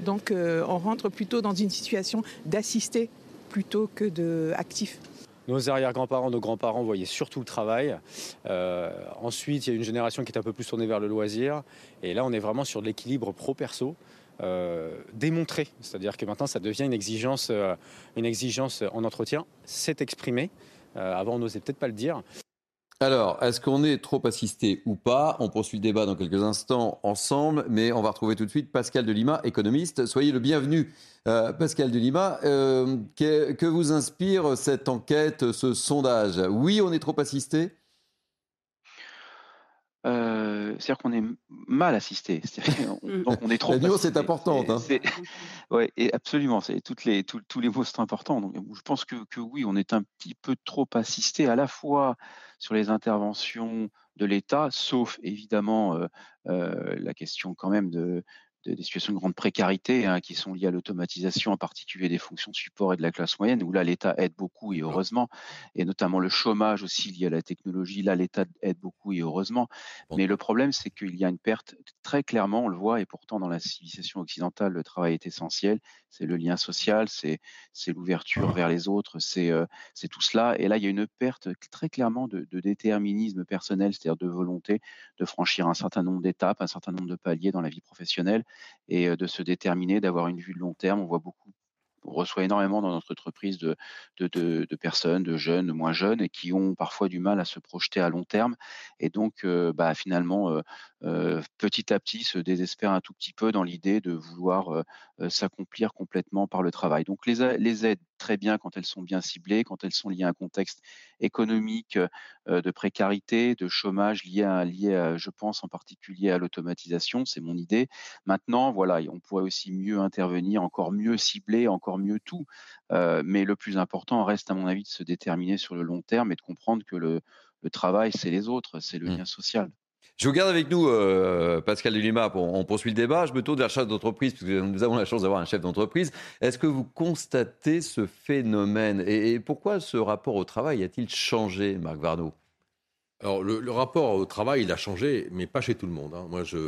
[SPEAKER 16] Donc, euh, on rentre plutôt dans une situation d'assisté plutôt que d'actif.
[SPEAKER 17] Nos arrière-grands-parents, nos grands-parents voyaient surtout le travail. Euh, ensuite, il y a une génération qui est un peu plus tournée vers le loisir. Et là, on est vraiment sur de l'équilibre pro-perso. Euh, démontré, c'est-à-dire que maintenant ça devient une exigence, euh, une exigence en entretien, c'est exprimé. avant on n'osait peut-être pas le dire.
[SPEAKER 1] Alors, est-ce qu'on est trop assisté ou pas? On poursuit le débat dans quelques instants ensemble, mais on va retrouver tout de suite Pascal Delima, économiste. Soyez le bienvenu. Euh, Pascal Delima, euh, que, vous inspire cette enquête, ce sondage? Oui, on est trop assisté
[SPEAKER 18] euh, c'est-à-dire qu'on est mal assisté. <laughs>
[SPEAKER 1] donc on est trop. La nuance est importante. Hein.
[SPEAKER 18] Oui, absolument. Toutes les, tous les mots sont importants. Donc, je pense que, que, oui, on est un petit peu trop assisté à la fois sur les interventions de l'État, sauf évidemment euh, euh, la question quand même de, des situations de grande précarité hein, qui sont liées à l'automatisation, en particulier des fonctions support et de la classe moyenne, où là l'État aide beaucoup et heureusement, et notamment le chômage aussi lié à la technologie, là l'État aide beaucoup et heureusement. Mais le problème, c'est qu'il y a une perte très clairement, on le voit, et pourtant dans la civilisation occidentale, le travail est essentiel, c'est le lien social, c'est l'ouverture vers les autres, euh, c'est tout cela. Et là, il y a une perte très clairement de, de déterminisme personnel, c'est-à-dire de volonté de franchir un certain nombre d'étapes, un certain nombre de paliers dans la vie professionnelle et de se déterminer, d'avoir une vue de long terme. On voit beaucoup on reçoit énormément dans notre entreprise de, personnes, de jeunes, de moins jeunes, et qui ont parfois du mal à se projeter à long terme. Et donc, bah, finalement, petit à petit, se désespèrent un tout petit peu dans l'idée de vouloir s'accomplir complètement par le travail. Donc, les aides très bien quand elles sont bien ciblées, quand elles sont liées à un contexte économique de précarité, de chômage lié, à, lié je pense en particulier à l'automatisation, c'est mon idée. Maintenant, voilà, on pourrait aussi mieux intervenir, encore mieux cibler, encore mieux tout. mais le plus important reste, à mon avis, de se déterminer sur le long terme et de comprendre que le, travail, c'est les autres, c'est le mmh. lien social.
[SPEAKER 1] Je vous garde avec nous, euh, Pascal Delima, on poursuit le débat. Je me tourne vers le chef d'entreprise, puisque nous avons la chance d'avoir un chef d'entreprise. Est-ce que vous constatez ce phénomène? Et, pourquoi ce rapport au travail a-t-il changé, Marc Varnaud
[SPEAKER 6] alors, le, rapport au travail, il a changé, mais pas chez tout le monde. Hein. Moi, j'ai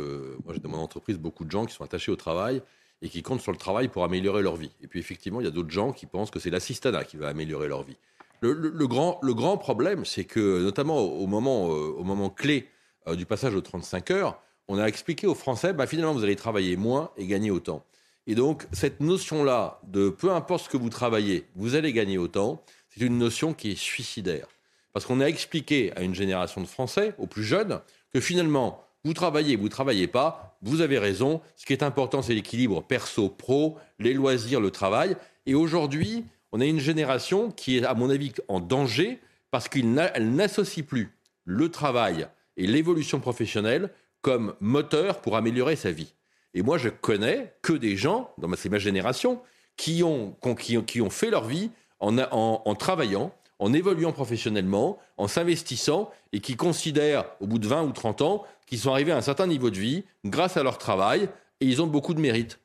[SPEAKER 6] dans mon entreprise beaucoup de gens qui sont attachés au travail et qui comptent sur le travail pour améliorer leur vie. Et puis, effectivement, il y a d'autres gens qui pensent que c'est l'assistanat qui va améliorer leur vie. Le, grand, le grand problème, c'est que, notamment au moment, euh, au moment clé euh, du passage aux 35 heures, on a expliqué aux Français, bah, finalement, vous allez travailler moins et gagner autant. Et donc, cette notion-là de peu importe ce que vous travaillez, vous allez gagner autant, c'est une notion qui est suicidaire. Parce qu'on a expliqué à une génération de Français, aux plus jeunes, que finalement, vous travaillez, vous ne travaillez pas, vous avez raison. Ce qui est important, c'est l'équilibre perso-pro, les loisirs, le travail. Et aujourd'hui, on a une génération qui est, à mon avis, en danger parce qu'elle n'associe plus le travail et l'évolution professionnelle comme moteur pour améliorer sa vie. Et moi, je connais que des gens, c'est ma génération, qui ont, qui, ont, fait leur vie en, en, travaillant, en évoluant professionnellement, en s'investissant et qui considèrent, au bout de 20 ou 30 ans, qu'ils sont arrivés à un certain niveau de vie grâce à leur travail et ils ont beaucoup de mérite.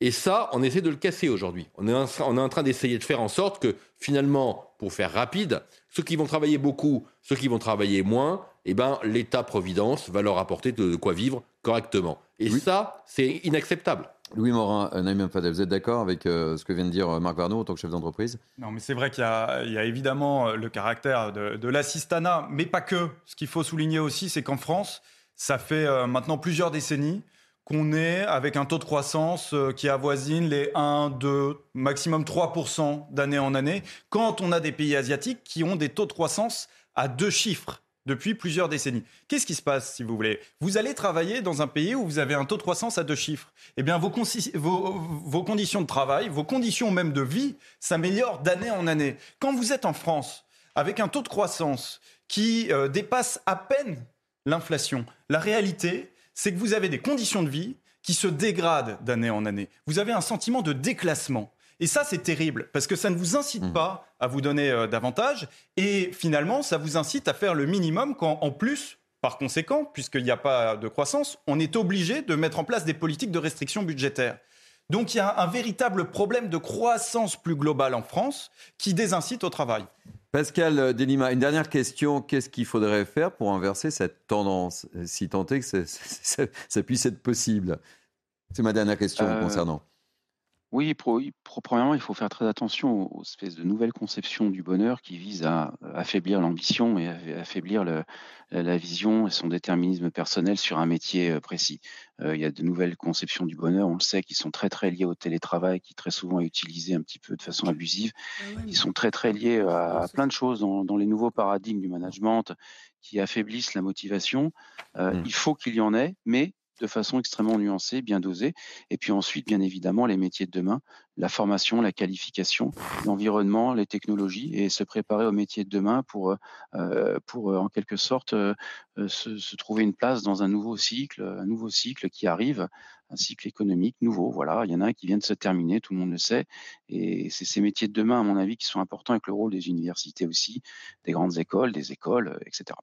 [SPEAKER 6] Et ça, on essaie de le casser aujourd'hui. En, on est en train d'essayer de faire en sorte que, finalement, pour faire rapide, ceux qui vont travailler beaucoup, ceux qui vont travailler moins, eh ben, l'État-providence va leur apporter de quoi vivre correctement. Et ça, c'est inacceptable.
[SPEAKER 1] Louis Morin, euh, Naïm Fadel, vous êtes d'accord avec euh, ce que vient de dire euh, Marc Varnaud en tant que chef d'entreprise?
[SPEAKER 4] Non, mais c'est vrai qu'il y, a évidemment le caractère de, de l'assistanat, mais pas que. Ce qu'il faut souligner aussi, c'est qu'en France, ça fait maintenant plusieurs décennies qu'on est avec un taux de croissance qui avoisine les 1, 2, maximum 3% d'année en année, quand on a des pays asiatiques qui ont des taux de croissance à deux chiffres depuis plusieurs décennies. Qu'est-ce qui se passe, si vous voulez? Vous allez travailler dans un pays où vous avez un taux de croissance à deux chiffres. Eh bien, vos, conditions de travail, vos conditions même de vie s'améliorent d'année en année. Quand vous êtes en France, avec un taux de croissance qui euh, dépasse à peine l'inflation, la réalité, c'est que vous avez des conditions de vie qui se dégradent d'année en année. Vous avez un sentiment de déclassement. Et ça, c'est terrible, parce que ça ne vous incite mmh. pas à vous donner euh, davantage, et finalement, ça vous incite à faire le minimum quand, en plus, par conséquent, puisqu'il n'y a pas de croissance, on est obligé de mettre en place des politiques de restriction budgétaire. Donc il y a un véritable problème de croissance plus globale en France qui désincite au travail.
[SPEAKER 1] Pascal Delima, une dernière question. Qu'est-ce qu'il faudrait faire pour inverser cette tendance, si tant est que ça, <laughs> puisse être possible? C'est ma dernière question euh, concernant.
[SPEAKER 18] Oui, premièrement, il faut faire très attention aux, espèces de nouvelles conceptions du bonheur qui visent à affaiblir l'ambition et à affaiblir la vision et son déterminisme personnel sur un métier euh, précis. Euh, il y a de nouvelles conceptions du bonheur, on le sait, qui sont très très liées au télétravail, qui très souvent est utilisé un petit peu de façon abusive. Ah Ils sont très très liés à, plein de choses dans, dans, les nouveaux paradigmes du management qui affaiblissent la motivation. Euh, mmh. Il faut qu'il y en ait, mais de façon extrêmement nuancée, bien dosée. Et puis ensuite, bien évidemment, les métiers de demain, la formation, la qualification, l'environnement, les technologies, et se préparer aux métiers de demain pour, euh, pour euh, en quelque sorte, euh, se, trouver une place dans un nouveau cycle, un nouveau cycle qui arrive, un cycle économique nouveau. Voilà, il y en a un qui vient de se terminer, tout le monde le sait. Et c'est ces métiers de demain, à mon avis, qui sont importants avec le rôle des universités aussi, des grandes écoles, des écoles, etc.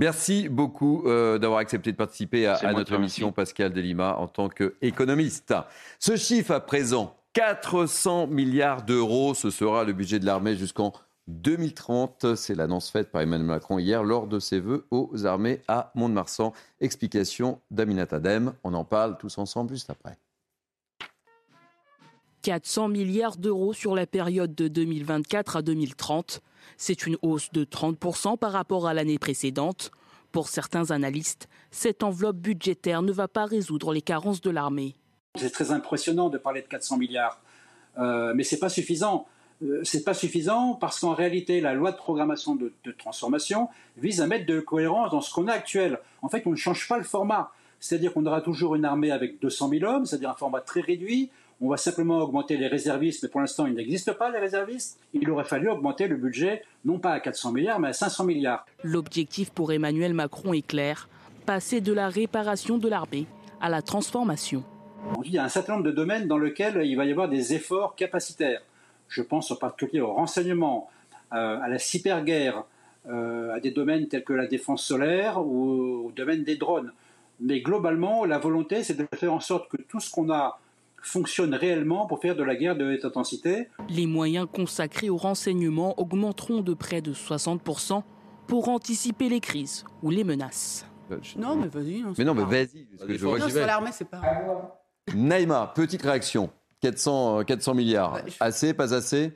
[SPEAKER 1] Merci beaucoup euh, d'avoir accepté de participer à, notre émission, Pascal Delima, en tant qu'économiste. Ce chiffre à présent, 400 milliards d'euros, ce sera le budget de l'armée jusqu'en 2030. C'est l'annonce faite par Emmanuel Macron hier lors de ses vœux aux armées à Mont-de-Marsan. Explication d'Aminat Adem. On en parle tous ensemble juste après.
[SPEAKER 19] 400 milliards d'euros sur la période de 2024 à 2030. C'est une hausse de 30% par rapport à l'année précédente. Pour certains analystes, cette enveloppe budgétaire ne va pas résoudre les carences de l'armée.
[SPEAKER 20] C'est très impressionnant de parler de 400 milliards. Euh, mais c'est pas suffisant. Euh, c'est pas suffisant parce qu'en réalité, la loi de programmation de, de, transformation vise à mettre de cohérence dans ce qu'on a actuel. En fait, on ne change pas le format. C'est-à-dire qu'on aura toujours une armée avec 200 000 hommes, c'est-à-dire un format très réduit. On va simplement augmenter les réservistes, mais pour l'instant, il n'existe pas les réservistes. Il aurait fallu augmenter le budget, non pas à 400 milliards, mais à 500 milliards.
[SPEAKER 19] L'objectif pour Emmanuel Macron est clair passer de la réparation de l'armée à la transformation.
[SPEAKER 20] Il y a un certain nombre de domaines dans lesquels il va y avoir des efforts capacitaires. Je pense en particulier au renseignement, euh, à la cyberguerre, euh, à des domaines tels que la défense solaire ou au domaine des drones. Mais globalement, la volonté, c'est de faire en sorte que tout ce qu'on a fonctionne réellement pour faire de la guerre de haute intensité.
[SPEAKER 19] Les moyens consacrés au renseignement augmenteront de près de 60% pour anticiper les crises ou les menaces.
[SPEAKER 3] Non, mais vas-y.
[SPEAKER 1] Mais non, mais vas-y.
[SPEAKER 3] Non, sur l'armée, c'est pas.
[SPEAKER 1] Naïma, petite réaction. 400, 400 milliards.
[SPEAKER 3] Bah, je...
[SPEAKER 1] Assez, pas assez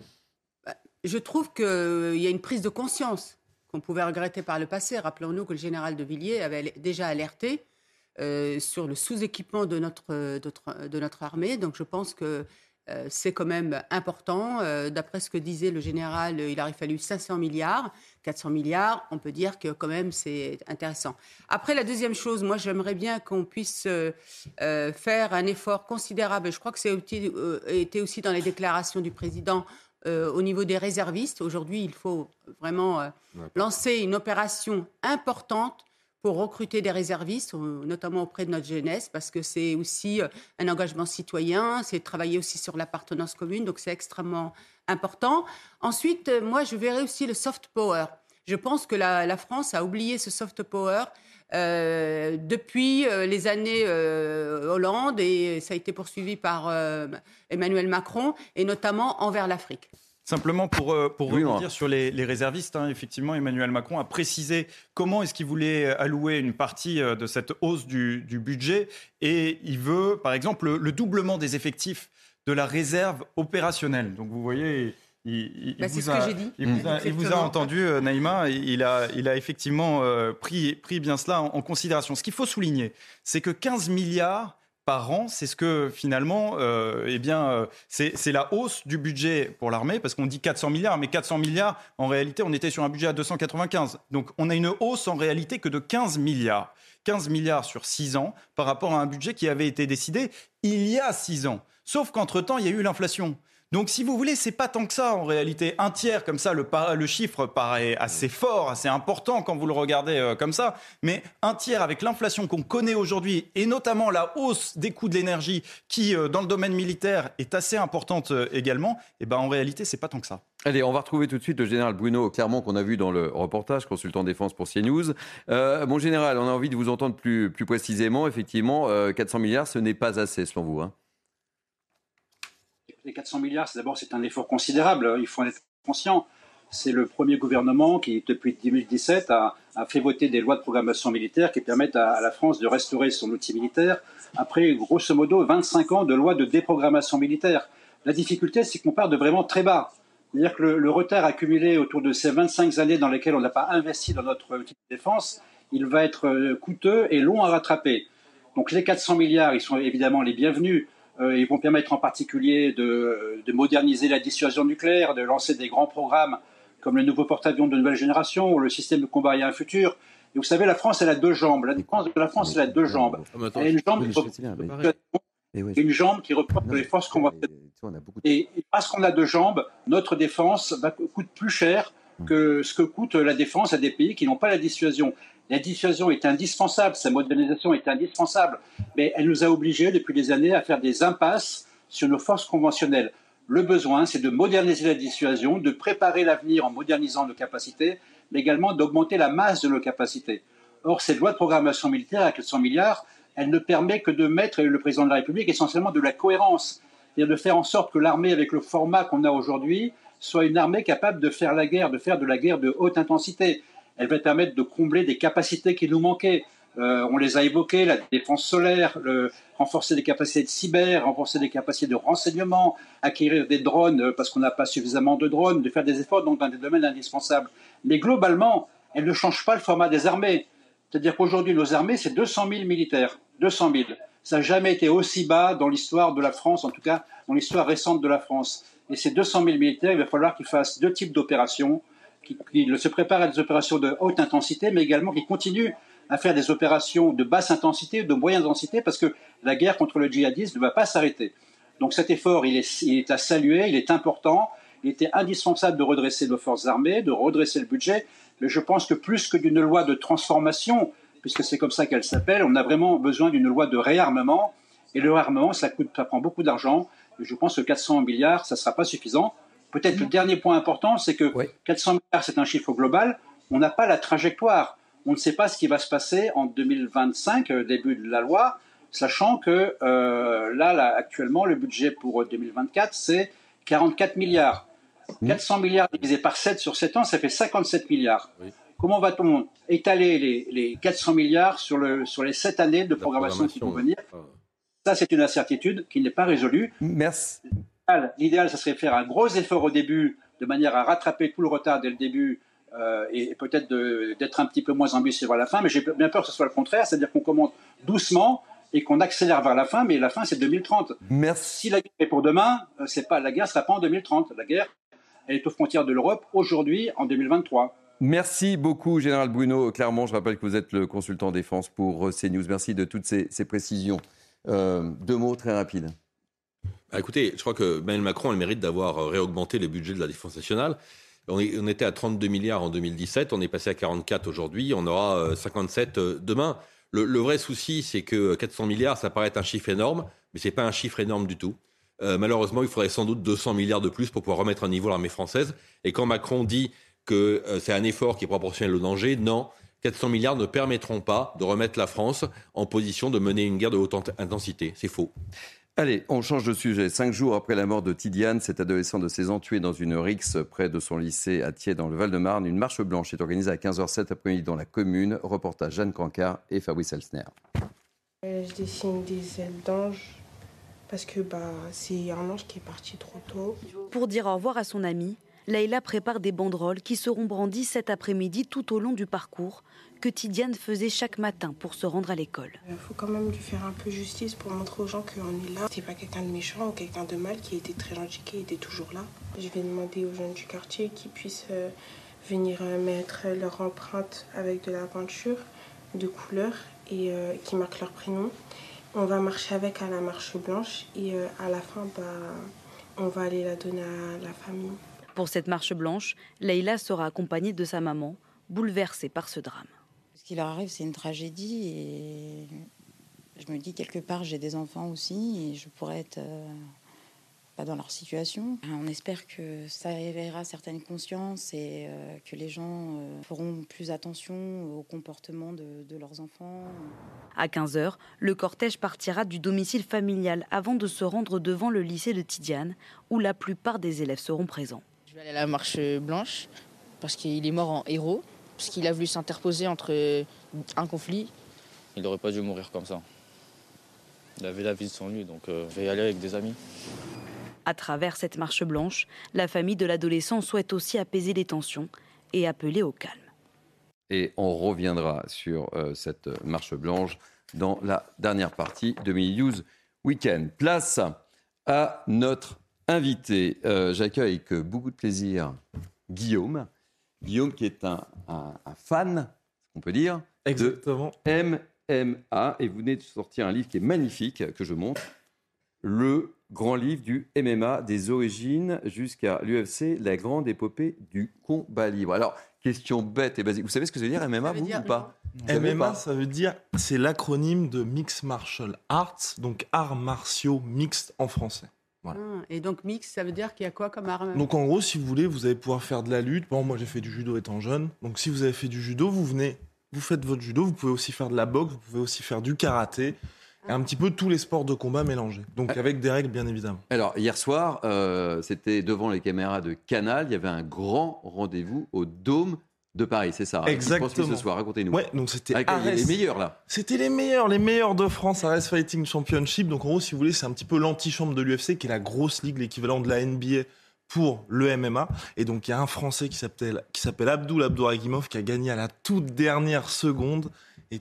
[SPEAKER 3] bah, Je trouve qu'il y a une prise de conscience qu'on pouvait regretter par le passé. Rappelons-nous que le général de Villiers avait déjà alerté euh, sur le sous-équipement de notre, de, de notre armée. Donc je pense que euh, c'est quand même important. Euh, D'après ce que disait le général, il aurait fallu 500 milliards, 400 milliards. On peut dire que quand même c'est intéressant. Après, la deuxième chose, moi j'aimerais bien qu'on puisse euh, euh, faire un effort considérable. Je crois que c'est euh, été aussi dans les déclarations du président euh, au niveau des réservistes. Aujourd'hui, il faut vraiment lancer une opération importante pour recruter des réservistes, notamment auprès de notre jeunesse, parce que c'est aussi euh, un engagement citoyen, c'est travailler aussi sur l'appartenance commune, donc c'est extrêmement important. Ensuite, euh, moi, je verrai aussi le soft power. Je pense que la, France a oublié ce soft power euh, depuis euh, les années euh, Hollande et ça a été poursuivi par euh, Emmanuel Macron et notamment envers l'Afrique.
[SPEAKER 4] Simplement pour, pour oui, rebondir sur les, les réservistes, hein, effectivement, Emmanuel Macron a précisé comment est-ce qu'il voulait allouer une partie de cette hausse du, du, budget et il veut, par exemple, le, le, doublement des effectifs de la réserve opérationnelle. Donc vous voyez, il,
[SPEAKER 3] bah,
[SPEAKER 4] il, vous
[SPEAKER 3] a,
[SPEAKER 4] il, vous a, il, vous a, entendu, euh, Naïma. Il a, il a effectivement euh, pris, pris bien cela en, en considération. Ce qu'il faut souligner, c'est que 15 milliards par an, c'est ce que finalement, euh, eh bien, euh, c'est la hausse du budget pour l'armée, parce qu'on dit 400 milliards, mais 400 milliards, en réalité, on était sur un budget à 295. Donc, on a une hausse en réalité que de 15 milliards. 15 milliards sur 6 ans par rapport à un budget qui avait été décidé il y a 6 ans. Sauf qu'entre-temps, il y a eu l'inflation. Donc, si vous voulez, c'est pas tant que ça en réalité. Un tiers, comme ça, le, chiffre paraît assez fort, assez important quand vous le regardez euh, comme ça. Mais un tiers avec l'inflation qu'on connaît aujourd'hui et notamment la hausse des coûts de l'énergie qui, euh, dans le domaine militaire, est assez importante euh, également, et ben en réalité, c'est pas tant que ça.
[SPEAKER 1] Allez, on va retrouver tout de suite le général Bruno Clermont qu'on a vu dans le reportage, consultant défense pour CNews. Euh, mon général, on a envie de vous entendre plus, plus précisément. Effectivement, 400 milliards, ce n'est pas assez selon vous. Hein
[SPEAKER 20] les 400 milliards, d'abord, c'est un effort considérable. Il faut en être conscient. C'est le premier gouvernement qui, depuis 2017, a, a, fait voter des lois de programmation militaire qui permettent à, la France de restaurer son outil militaire après, grosso modo, 25 ans de lois de déprogrammation militaire. La difficulté, c'est qu'on part de vraiment très bas. C'est-à-dire que le, le, retard accumulé autour de ces 25 années dans lesquelles on n'a pas investi dans notre outil de défense, il va être coûteux et long à rattraper. Donc les 400 milliards, ils sont évidemment les bienvenus. Euh, ils vont permettre en particulier de, de, moderniser la dissuasion nucléaire, de lancer des grands programmes comme le nouveau porte-avions de nouvelle génération ou le système de combat aérien futur. Et vous savez, la France, elle a deux jambes. La de la France, elle a deux jambes. Elle a une jambe qui, une jambe qui reporte les forces conventionnelles. Et parce qu'on a deux jambes, notre défense va, coûte plus cher que ce que coûte la défense à des pays qui n'ont pas la dissuasion. La dissuasion est indispensable, sa modernisation est indispensable, mais elle nous a obligés depuis des années à faire des impasses sur nos forces conventionnelles. Le besoin, c'est de moderniser la dissuasion, de préparer l'avenir en modernisant nos capacités, mais également d'augmenter la masse de nos capacités. Or, cette loi de programmation militaire à 400 milliards, elle ne permet que de mettre, et le président de la République, essentiellement de la cohérence, c'est-à-dire de faire en sorte que l'armée, avec le format qu'on a aujourd'hui, soit une armée capable de faire la guerre, de faire de la guerre de haute intensité elle va permettre de combler des capacités qui nous manquaient. Euh, on les a évoquées, la défense solaire, le, renforcer des capacités de cyber, renforcer des capacités de renseignement, acquérir des drones euh, parce qu'on n'a pas suffisamment de drones, de faire des efforts dans des domaines indispensables. Mais globalement, elle ne change pas le format des armées. C'est-à-dire qu'aujourd'hui, nos armées, c'est 200 000 militaires. 200 000. Ça n'a jamais été aussi bas dans l'histoire de la France, en tout cas dans l'histoire récente de la France. Et ces 200 000 militaires, il va falloir qu'ils fassent deux types d'opérations, qu'ils se préparent à des opérations de haute intensité, mais également qu'ils continuent à faire des opérations de basse intensité, de moyenne intensité, parce que la guerre contre le djihadisme ne va pas s'arrêter. Donc cet effort, il est, il est à saluer, il est important. Il était indispensable de redresser nos forces armées, de redresser le budget, mais je pense que plus que d'une loi de transformation, puisque c'est comme ça qu'elle s'appelle, on a vraiment besoin d'une loi de réarmement. Et le réarmement, ça, coûte, ça prend beaucoup d'argent. Je pense que 400 milliards, ça ne sera pas suffisant. Peut-être le dernier point important, c'est que 400 milliards, c'est un chiffre global. On n'a pas la trajectoire. On ne sait pas ce qui va se passer en 2025, euh, début de la loi, sachant que euh, là, là, actuellement, le budget pour 2024, c'est 44 milliards. 400 milliards divisé par 7 sur 7 ans, ça fait 57 milliards. Comment va-t-on étaler les, les, 400 milliards sur, le, sur les 7 années de programmation, qui vont venir? Ça, c'est une incertitude qui n'est pas résolue.
[SPEAKER 1] Merci.
[SPEAKER 20] L'idéal, ça serait faire un gros effort au début, de manière à rattraper tout le retard dès le début euh, et, peut-être d'être un petit peu moins ambitieux vers la fin. Mais j'ai bien peur que ce soit le contraire, c'est-à-dire qu'on commence doucement et qu'on accélère vers la fin, mais la fin, c'est 2030.
[SPEAKER 1] Merci.
[SPEAKER 20] Si la guerre est pour demain, euh, c'est pas la guerre sera pas en 2030. La guerre, elle est aux frontières de l'Europe aujourd'hui, en 2023.
[SPEAKER 1] Merci beaucoup, Général Bruno Clermont. Je rappelle que vous êtes le consultant défense pour CNews. Merci de toutes ces, précisions. Euh, deux mots très rapides.
[SPEAKER 6] Bah, écoutez, je crois que Emmanuel Macron a le mérite d'avoir euh, réaugmenté le budget de la défense nationale. On, était à 32 milliards en 2017, on est passé à 44 aujourd'hui, on aura 57 euh, demain. Le, vrai souci, c'est que 400 milliards, ça paraît être un chiffre énorme, mais ce n'est pas un chiffre énorme du tout. Euh, malheureusement, il faudrait sans doute 200 milliards de plus pour pouvoir remettre à niveau l'armée française. Et quand Macron dit que euh, c'est un effort qui est proportionnel au danger, non. 400 milliards ne permettront pas de remettre la France en position de mener une guerre de haute intensité. C'est faux.
[SPEAKER 1] Allez, on change de sujet. Cinq jours après la mort de Tidiane, cet adolescent de 16 ans tué dans une rixe près de son lycée à Thiers dans le Val-de-Marne, une marche blanche est organisée à 15h07 après-midi dans la commune. Reportage Jeanne Cancard et Fabrice Elsner.
[SPEAKER 21] Euh, je dessine des ailes d'ange parce que bah, c'est un ange qui est parti trop tôt.
[SPEAKER 7] Pour dire au revoir à son ami, Leïla prépare des banderoles qui seront brandies cet après-midi tout au long du parcours que Tidiane faisait chaque matin pour se rendre à l'école.
[SPEAKER 21] Il faut quand même lui faire un peu justice pour montrer aux gens qu'on est là. C'est pas quelqu'un de méchant ou quelqu'un de mal qui était très gentil, qui était toujours là. Je vais demander aux jeunes du quartier qu'ils puissent euh, venir euh, mettre leur empreinte avec de la peinture de couleur et euh, qui marquent leur prénom. On va marcher avec à la marche blanche et à la fin, bah, on va aller la donner à la famille.
[SPEAKER 7] Pour cette marche blanche, Leïla sera accompagnée de sa maman, bouleversée par ce drame.
[SPEAKER 22] Ce qui leur arrive, c'est une tragédie et je me dis quelque part, j'ai des enfants aussi et je pourrais être euh, pas dans leur situation. On espère que ça éveillera certaines consciences et euh, que les gens euh, feront plus attention au comportement de, de leurs enfants.
[SPEAKER 7] À 15h, le cortège partira du domicile familial avant de se rendre devant le lycée de Tidiane, où la plupart des élèves seront présents.
[SPEAKER 23] Je vais aller à la marche blanche parce qu'il est mort en héros, parce qu'il a voulu s'interposer entre un conflit.
[SPEAKER 24] Il n'aurait pas dû mourir comme ça. Il avait la vie de son lui, donc euh, je vais y aller avec des amis.
[SPEAKER 7] À travers cette marche blanche, la famille de l'adolescent souhaite aussi apaiser les tensions et appeler au calme.
[SPEAKER 1] Et on reviendra sur euh, cette marche blanche dans la dernière partie de Mini News Weekend. Place à notre invité. Euh, j'accueille avec beaucoup de plaisir Guillaume. Guillaume qui est un, fan, on peut dire,
[SPEAKER 25] Exactement.
[SPEAKER 1] de MMA. Et vous venez de sortir un livre qui est magnifique, que je montre. Le grand livre du MMA, des origines jusqu'à l'UFC, la grande épopée du combat libre. Alors, question bête et basique. Vous savez ce que ça veut dire MMA, vous, ou pas
[SPEAKER 25] MMA, ça veut dire, c'est l'acronyme de Mixed Martial Arts, donc arts martiaux mixtes en français. Voilà.
[SPEAKER 3] Ah, et donc mix, ça veut dire qu'il y a quoi comme arme?
[SPEAKER 25] Donc en gros, si vous voulez, vous allez pouvoir faire de la lutte. Bon, moi j'ai fait du judo étant jeune. Donc si vous avez fait du judo, vous venez, vous faites votre judo. Vous pouvez aussi faire de la boxe, vous pouvez aussi faire du karaté un petit peu tous les sports de combat mélangés. Donc ah. avec des règles, bien évidemment.
[SPEAKER 1] Alors, hier soir, euh, c'était devant les caméras de Canal, il y avait un grand rendez-vous au Dôme de Paris, c'est ça
[SPEAKER 25] Exactement.
[SPEAKER 1] ce soir, racontez-nous.
[SPEAKER 25] Ouais, donc c'était
[SPEAKER 1] les meilleurs là.
[SPEAKER 25] C'était les meilleurs, les meilleurs de France, Ares Fighting Championship. Donc en gros, si vous voulez, c'est un petit peu l'antichambre de l'UFC, qui est la grosse ligue, l'équivalent de la NBA pour le MMA. Et donc il y a un Français qui s'appelle qui s'appelle Abdoul Abdouragimov qui a gagné à la toute dernière seconde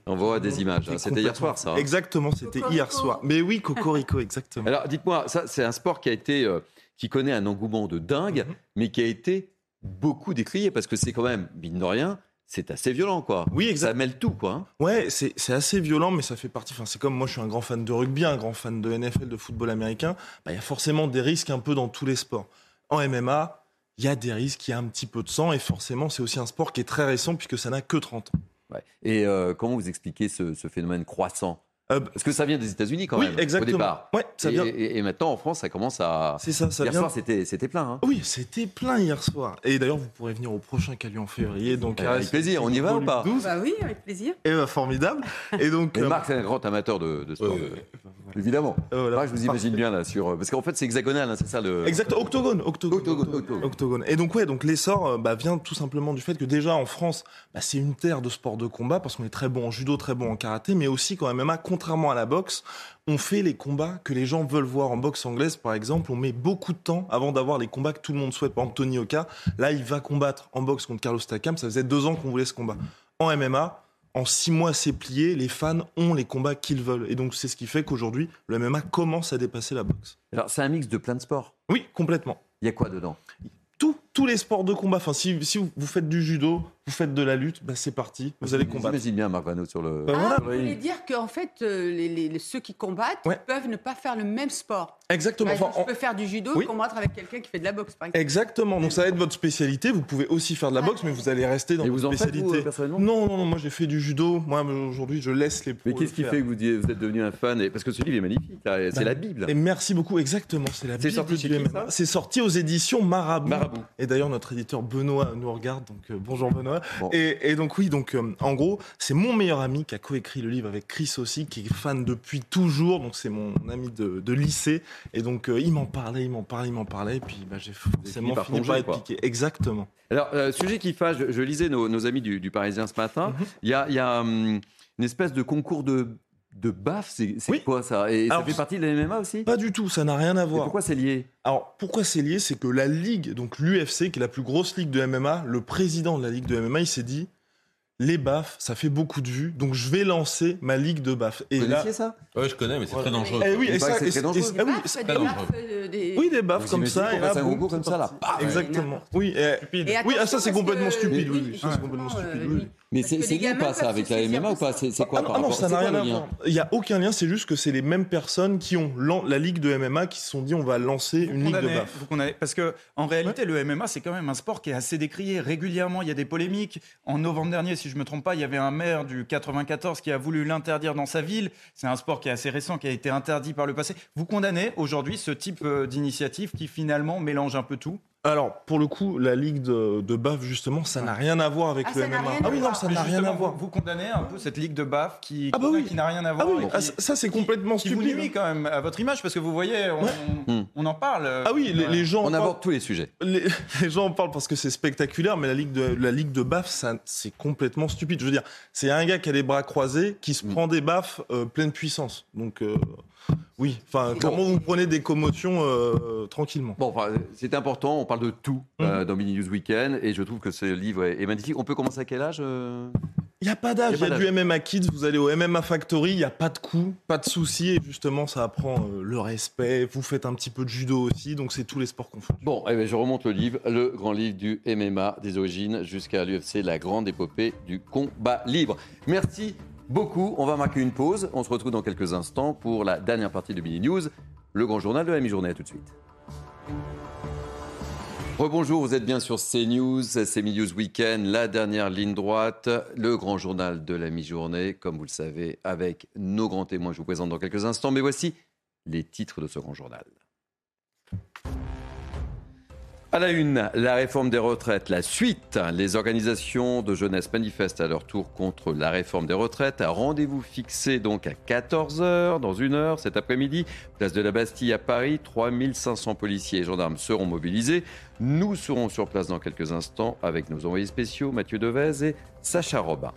[SPEAKER 1] On voit des images. hein. C'était hier soir, ça. hein.
[SPEAKER 25] Exactement, c'était hier soir. Mais oui, Cocorico, exactement.
[SPEAKER 1] Alors, dites-moi, ça, c'est un sport qui a été, euh, qui connaît un engouement de dingue,
[SPEAKER 25] Mhm.
[SPEAKER 1] mais qui a été beaucoup décrié parce que c'est quand même, mine de rien, c'est assez violent, quoi.
[SPEAKER 25] Oui, exact.
[SPEAKER 1] Ça mêle tout, quoi. hein.
[SPEAKER 25] Ouais, c'est c'est assez violent, mais ça fait partie. Enfin, c'est comme moi, je suis un grand fan de rugby, un grand fan de NFL, de football américain. Bah, Il y a forcément des risques un peu dans tous les sports. En MMA, il y a des risques, il y a un petit peu de sang, et forcément, c'est aussi un sport qui est très récent puisque ça n'a que 30 ans.
[SPEAKER 1] Ouais. Et euh, comment vous expliquez ce, ce phénomène croissant?
[SPEAKER 25] Euh,
[SPEAKER 1] Parce que ça vient des États-Unis quand
[SPEAKER 25] oui,
[SPEAKER 1] même,
[SPEAKER 25] exactement.
[SPEAKER 1] au départ.
[SPEAKER 25] Ouais, ça
[SPEAKER 1] et,
[SPEAKER 25] vient-
[SPEAKER 1] et- et maintenant, en France, ça commence à.
[SPEAKER 25] C'est ça, ça
[SPEAKER 1] Hier
[SPEAKER 25] vient-
[SPEAKER 1] soir, c'était c'était plein. hein.
[SPEAKER 25] Oui, c'était plein hier soir. Et d'ailleurs, vous pourrez venir au prochain qui a lieu en février. Donc,
[SPEAKER 1] Euh, avec plaisir, on y va ou pas
[SPEAKER 25] 12.
[SPEAKER 3] Bah oui, avec plaisir.
[SPEAKER 25] Et bah, formidable. Et donc, euh,
[SPEAKER 1] Marc, c'est un grand amateur de, de sport. Évidemment. Marc, je vous imagine bien là sur. Parce qu'en fait, c'est hexagonal, hein, c'est ça le.
[SPEAKER 25] Exact, octogone, octogone, octogone, Et donc ouais, donc l'essor bah, vient tout simplement du fait que déjà en France, bah, c'est une terre de sport de combat parce qu'on est très bon en judo, très bon en karaté, mais aussi quand MMA, contrairement à la boxe, on fait les combats que les gens veulent voir en boxe anglaise, par exemple. On met beaucoup de temps avant d'avoir les combats que tout le monde souhaite. Par exemple, Tony Oka, là, il va combattre en boxe contre Carlos Takam. Ça faisait deux ans qu'on voulait ce combat. En MMA, en six mois, c'est plié. Les fans ont les combats qu'ils veulent. Et donc, c'est ce qui fait qu'aujourd'hui, le MMA commence à dépasser la boxe.
[SPEAKER 1] Alors, c'est un mix de plein de sports.
[SPEAKER 25] Oui, complètement.
[SPEAKER 1] Il y a quoi dedans?
[SPEAKER 25] Tout, tous les sports de combat. Enfin, si, vous faites du judo, vous faites de la lutte, bah, c'est parti. Vous allez combattre.
[SPEAKER 1] J'imagine bien Marc Vano sur le.
[SPEAKER 25] Bah, voilà.
[SPEAKER 3] Ah, vous voulez dire qu'en fait, euh, les, les- les- ceux qui combattent
[SPEAKER 25] Ouais.
[SPEAKER 3] peuvent ne pas faire le même sport.
[SPEAKER 25] Exactement. Enfin,
[SPEAKER 3] je peux faire du judo
[SPEAKER 25] Oui.
[SPEAKER 3] et combattre avec quelqu'un qui fait de la boxe, par exemple.
[SPEAKER 25] Exactement. Donc, ça va être votre spécialité. Vous pouvez aussi faire de la boxe, mais vous allez rester dans
[SPEAKER 1] Et
[SPEAKER 25] votre
[SPEAKER 1] vous en faites,
[SPEAKER 25] spécialité.
[SPEAKER 1] vous, personnellement?
[SPEAKER 25] Non, non, non. Moi, j'ai fait du judo. Moi, aujourd'hui, je laisse les
[SPEAKER 1] Mais qu'est-ce qui fait que vous, dites- vous êtes devenu un fan et- Parce que ce livre est magnifique, c'est
[SPEAKER 25] Bah,
[SPEAKER 1] la Bible.
[SPEAKER 25] Et merci beaucoup, exactement. C'est la
[SPEAKER 1] C'est
[SPEAKER 25] Bible
[SPEAKER 1] sorti
[SPEAKER 25] du MMA. C'est sorti aux éditions Marabout.
[SPEAKER 1] Marabout.
[SPEAKER 25] Et d'ailleurs, notre éditeur Benoît nous regarde, donc euh, bonjour Benoît. Et, et donc oui, donc euh, en gros, c'est mon meilleur ami qui a coécrit le livre avec Chris aussi, qui est fan depuis toujours. Donc c'est mon ami de, de lycée. Et donc euh, il m'en parlait, il m'en parlait, il m'en parlait. Et puis bah, j'ai forcément fini par être piqué. Exactement.
[SPEAKER 1] Alors, euh, sujet qui fâche, je, je lisais nos, nos amis du, du Parisien ce matin.
[SPEAKER 25] Mhm.
[SPEAKER 1] Il y a, y a, hum, une espèce de concours de, de baf, c'est quoi ça? Et
[SPEAKER 25] Alors,
[SPEAKER 1] ça fait partie de la MMA aussi?
[SPEAKER 25] Pas du tout, ça n'a rien à voir.
[SPEAKER 1] pourquoi c'est lié?
[SPEAKER 25] Alors, pourquoi c'est lié? C'est que la ligue, donc l'UFC, qui est la plus grosse ligue de MMA, le président de la ligue de MMA, il s'est dit les baffes, ça fait beaucoup de vues, donc je vais lancer ma ligue de baffes. Et
[SPEAKER 1] Vous
[SPEAKER 25] là,
[SPEAKER 1] connaissiez ça?
[SPEAKER 6] Ouais, je connais, mais c'est
[SPEAKER 25] Voilà.
[SPEAKER 6] très dangereux.
[SPEAKER 25] Eh oui, et ça,
[SPEAKER 1] c'est dangereux.
[SPEAKER 25] ah oui,
[SPEAKER 3] Baffes,
[SPEAKER 25] c'est-
[SPEAKER 3] des
[SPEAKER 6] pas
[SPEAKER 3] baffes,
[SPEAKER 6] dangereux.
[SPEAKER 3] euh, des-
[SPEAKER 25] oui, des baffes comme ça. Et là,
[SPEAKER 1] un concours comme
[SPEAKER 25] c'est
[SPEAKER 1] ça, là,
[SPEAKER 25] Exactement. Oui, et- oui, ah, ça c'est complètement stupide.
[SPEAKER 3] oui,
[SPEAKER 25] Oui,
[SPEAKER 3] oui,
[SPEAKER 25] ça c'est complètement stupide.
[SPEAKER 1] Mais c'est lié pas ça avec la MMA ou pas. C'est quoi
[SPEAKER 25] Ah,
[SPEAKER 1] par
[SPEAKER 25] ah non,
[SPEAKER 1] rapport
[SPEAKER 25] ça n'a rien à
[SPEAKER 1] lien
[SPEAKER 25] voir. Il n'y a aucun lien, c'est juste que c'est les mêmes personnes qui ont la ligue de MMA qui se sont dit on va lancer une ligue de
[SPEAKER 4] condamnez. Parce que en réalité, le MMA, c'est quand même un sport qui est assez décrié régulièrement. Il y a des polémiques. En novembre dernier, si je me trompe pas, il y avait un maire du 94 qui a voulu l'interdire dans sa ville. C'est un sport qui est assez récent, qui a été interdit par le passé. Vous condamnez aujourd'hui ce type euh, d'initiative qui finalement mélange un peu tout?
[SPEAKER 25] Alors, pour le coup, la ligue de, de baffes, justement, ça n'a rien à voir avec
[SPEAKER 3] Ah,
[SPEAKER 25] le MMA. Ah oui, non, ça n'a rien à voir.
[SPEAKER 4] Vous, vous condamnez un peu cette ligue de baf qui,
[SPEAKER 25] Ah bah oui.
[SPEAKER 4] qui n'a rien à
[SPEAKER 25] Ah
[SPEAKER 4] voir.
[SPEAKER 25] oui, ah,
[SPEAKER 4] qui-
[SPEAKER 25] ça, ça, c'est complètement
[SPEAKER 4] qui vous
[SPEAKER 25] stupide.
[SPEAKER 4] nuit quand même à votre image parce que vous voyez, on,
[SPEAKER 1] Hmm.
[SPEAKER 4] on en parle. euh,
[SPEAKER 25] Ah oui, les, les gens.
[SPEAKER 1] On
[SPEAKER 25] parlent-
[SPEAKER 1] aborde tous les sujets.
[SPEAKER 25] les, <laughs> les gens en parlent parce que c'est spectaculaire, mais la ligue de la ligue de ça, c'est complètement stupide. Je veux dire, c'est un gars qui a les bras croisés, qui
[SPEAKER 1] Mm.
[SPEAKER 25] se prend des baffes euh, pleine puissance. Donc, euh, oui. Enfin, comment vous prenez des commotions euh, tranquillement
[SPEAKER 1] Bon, enfin, c'est important, on parle de tout euh, dans Mini News Weekend et je trouve que ce livre est, est magnifique. On peut commencer à quel âge euh
[SPEAKER 25] Il n'y a pas d'âge. Il y a, du MMA Kids. Vous allez au MMA Factory. Il n'y a pas de coût, pas de souci. Et justement, ça apprend euh, le respect. Vous faites un petit peu de judo aussi. Donc, c'est tous les sports confondus.
[SPEAKER 1] Bon, eh ben, je remonte le livre, le grand livre du MMA des origines jusqu'à l'UFC, la grande épopée du combat libre. Merci beaucoup. On va marquer une pause. On se retrouve dans quelques instants pour la dernière partie de Mini News, le grand journal de la mi-journée. Tout de suite. Rebonjour, vous êtes bien sur CNews, c'est News Weekend, la dernière ligne droite, le grand journal de la mi-journée, comme vous le savez, avec nos grands témoins. Je vous présente dans quelques instants, mais voici les titres de ce grand journal. À la une, la réforme des retraites, la suite. Les organisations de jeunesse manifestent à leur tour contre la réforme des retraites. Rendez-vous fixé donc à 14h, dans une heure, cet après-midi. Place de la Bastille à Paris, 3500 policiers et gendarmes seront mobilisés. Nous serons sur place dans quelques instants avec nos envoyés spéciaux Mathieu Devez et Sacha Robin.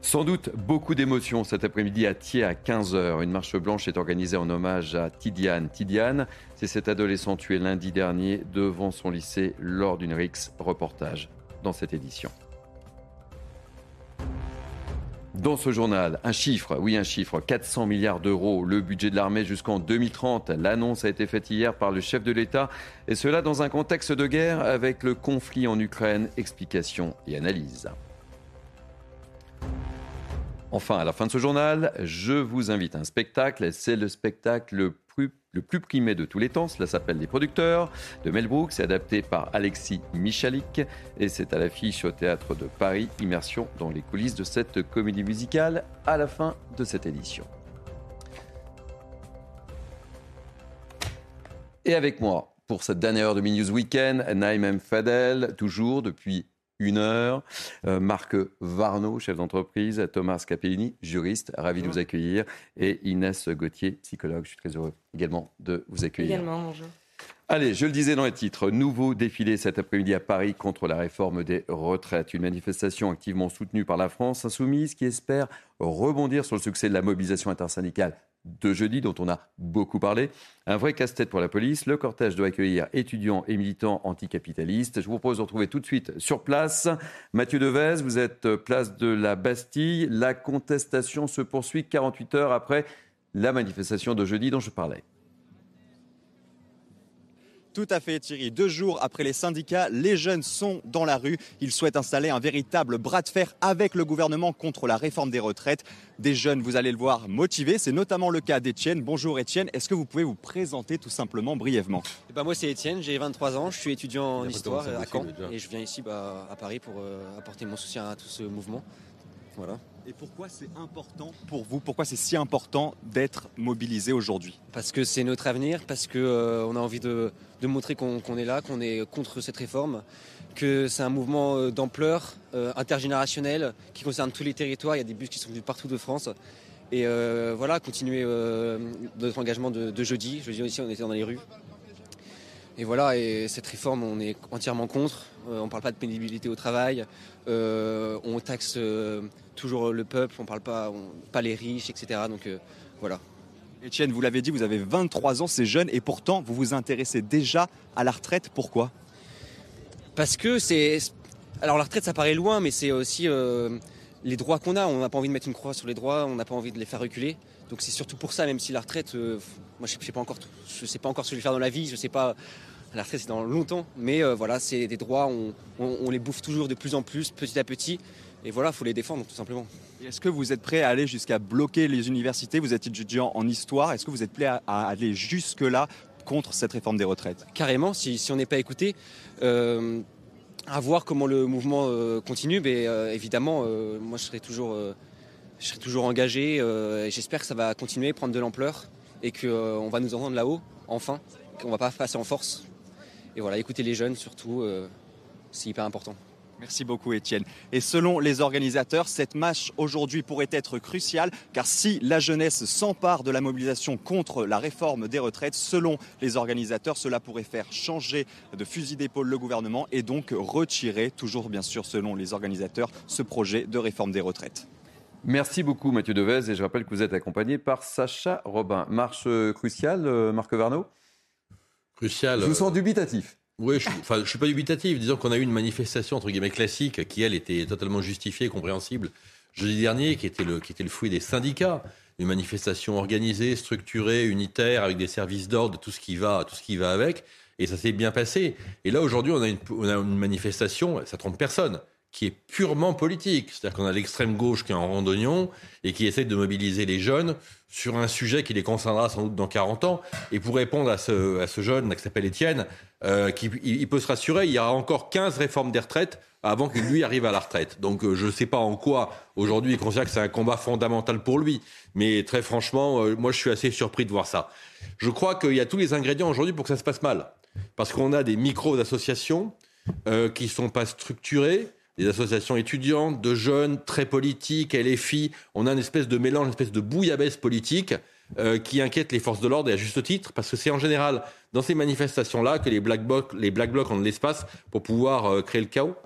[SPEAKER 1] Sans doute beaucoup d'émotions cet après-midi à Thiers à 15h. Une marche blanche est organisée en hommage à Tidiane. Tidiane, c'est cet adolescent tué lundi dernier devant son lycée lors d'une RIX reportage dans cette édition. Dans ce journal, un chiffre, oui un chiffre, 400 milliards d'euros, le budget de l'armée jusqu'en 2030. L'annonce a été faite hier par le chef de l'État, et cela dans un contexte de guerre avec le conflit en Ukraine. Explication et analyse. Enfin, à la fin de ce journal, je vous invite à un spectacle. C'est le spectacle le plus, primé de tous les temps. Cela s'appelle Les Producteurs de Mel Brooks. C'est adapté par Alexis Michalik et c'est à l'affiche au théâtre de Paris. Immersion dans les coulisses de cette comédie musicale à la fin de cette édition. Et avec moi pour cette dernière heure de Minus Weekend, Naïm M. Fadel, toujours depuis une heure. Euh, Marc Varno, chef d'entreprise, Thomas Capellini, juriste, ravi de vous accueillir, et Inès Gauthier, psychologue. Je suis très heureux également de vous accueillir.
[SPEAKER 26] Également, bonjour.
[SPEAKER 1] Allez, je le disais dans les titres, nouveau défilé cet après-midi à Paris contre la réforme des retraites. Une manifestation activement soutenue par la France insoumise qui espère rebondir sur le succès de la mobilisation intersyndicale de jeudi dont on a beaucoup parlé. Un vrai casse-tête pour la police. Le cortège doit accueillir étudiants et militants anticapitalistes. Je vous propose de retrouver tout de suite sur place Mathieu Devez. Vous êtes place de la Bastille. La contestation se poursuit 48 heures après la manifestation de jeudi dont je parlais.
[SPEAKER 27] Tout à fait Thierry. Deux jours après les syndicats, les jeunes sont dans la rue. Ils souhaitent installer un véritable bras de fer avec le gouvernement contre la réforme des retraites. Des jeunes, vous allez le voir, motivés. C'est notamment le cas d'Étienne. Bonjour Étienne. Est-ce que vous pouvez vous présenter tout simplement brièvement?
[SPEAKER 28] Eh ben, Moi c'est Étienne, j'ai 23 ans, je suis étudiant en histoire à Caen et je viens ici bah, à Paris pour euh, apporter mon soutien à tout ce mouvement. Voilà.
[SPEAKER 27] Et pourquoi c'est important pour vous Pourquoi c'est si important d'être mobilisé aujourd'hui?
[SPEAKER 28] Parce que c'est notre avenir, parce qu'on euh, a envie de, montrer qu'on est là, qu'on est contre cette réforme, que c'est un mouvement euh, d'ampleur euh, intergénérationnel qui concerne tous les territoires. Il y a des bus qui sont venus partout de France. Et euh, voilà, continuer notre engagement de, de jeudi. Jeudi aussi, on était dans les rues. Et voilà, et cette réforme, on est entièrement contre. On ne parle pas de pénibilité au travail. On taxe toujours le peuple. On ne parle pas, on- pas les riches, etc. Donc euh, voilà.
[SPEAKER 27] Étienne, vous l'avez dit, vous avez 23 ans, c'est jeune, et pourtant vous vous intéressez déjà à la retraite. Pourquoi?
[SPEAKER 28] Parce que c'est. Alors la retraite, ça paraît loin, mais c'est aussi euh, les droits qu'on a. On n'a pas envie de mettre une croix sur les droits, on n'a pas envie de les faire reculer. Donc c'est surtout pour ça, même si la retraite, euh, moi je ne sais pas encore, je sais pas encore ce que je vais faire dans la vie, je sais pas. La retraite c'est dans longtemps, mais euh, voilà, c'est des droits, on, on- on les bouffe toujours de plus en plus, petit à petit, et voilà, faut les défendre tout simplement.
[SPEAKER 27] Est-ce que vous êtes prêt à aller jusqu'à bloquer les universités? Vous êtes étudiant en histoire. Est-ce que vous êtes prêt à, à aller jusque-là contre cette réforme des retraites?
[SPEAKER 28] Carrément, si, si on n'est pas écouté, euh, à voir comment le mouvement euh, continue, mais euh, évidemment, moi je serai toujours, je serai toujours engagé et j'espère que ça va continuer, prendre de l'ampleur et qu'on va nous entendre là-haut, enfin, qu'on va pas passer en force. Et voilà, écouter les jeunes surtout, c'est hyper important.
[SPEAKER 27] Merci beaucoup Étienne. Et selon les organisateurs, cette marche aujourd'hui pourrait être cruciale car si la jeunesse s'empare de la mobilisation contre la réforme des retraites, selon les organisateurs, cela pourrait faire changer de fusil d'épaule le gouvernement et donc retirer, toujours bien sûr selon les organisateurs, ce projet de réforme des retraites.
[SPEAKER 1] Merci beaucoup Mathieu Devez et je rappelle que vous êtes accompagné par Sacha Robin. Marche euh, cruciale, euh, Marc Varno?
[SPEAKER 6] Crucial.
[SPEAKER 1] Je vous sens dubitatif.
[SPEAKER 6] Oui, je, je suis pas dubitatif. Disons qu'on a eu une manifestation entre guillemets classique qui elle était totalement justifiée, et compréhensible jeudi dernier, qui était le qui était le fruit des syndicats, une manifestation organisée, structurée, unitaire, avec des services d'ordre, tout ce qui va, tout ce qui va avec, et ça s'est bien passé. Et là aujourd'hui, on a une, on a une manifestation, ça trompe personne, qui est purement politique. C'est-à-dire qu'on a l'extrême gauche qui est en randonnion et qui essaie de mobiliser les jeunes sur un sujet qui les concernera sans doute dans 40 ans. Et pour répondre à ce, jeune qui s'appelle Étienne, euh, il, peut se rassurer, il y aura encore 15 réformes des retraites avant qu'il lui arrive à la retraite. Donc euh, je ne sais pas en quoi aujourd'hui il considère que c'est un combat fondamental pour lui. Mais très franchement, euh, moi je suis assez surpris de voir ça. Je crois qu'il y a tous les ingrédients aujourd'hui pour que ça se passe mal. Parce qu'on a des euh, qui ne sont pas structurées, des associations étudiantes, de jeunes, très politiques, LFI. On a une espèce de mélange, une espèce de bouillabaisse politique euh, qui inquiète les forces de l'ordre et à juste titre, parce que c'est en général dans ces manifestations-là que les black blocs, les black blocs ont de l'espace pour pouvoir euh, créer le chaos.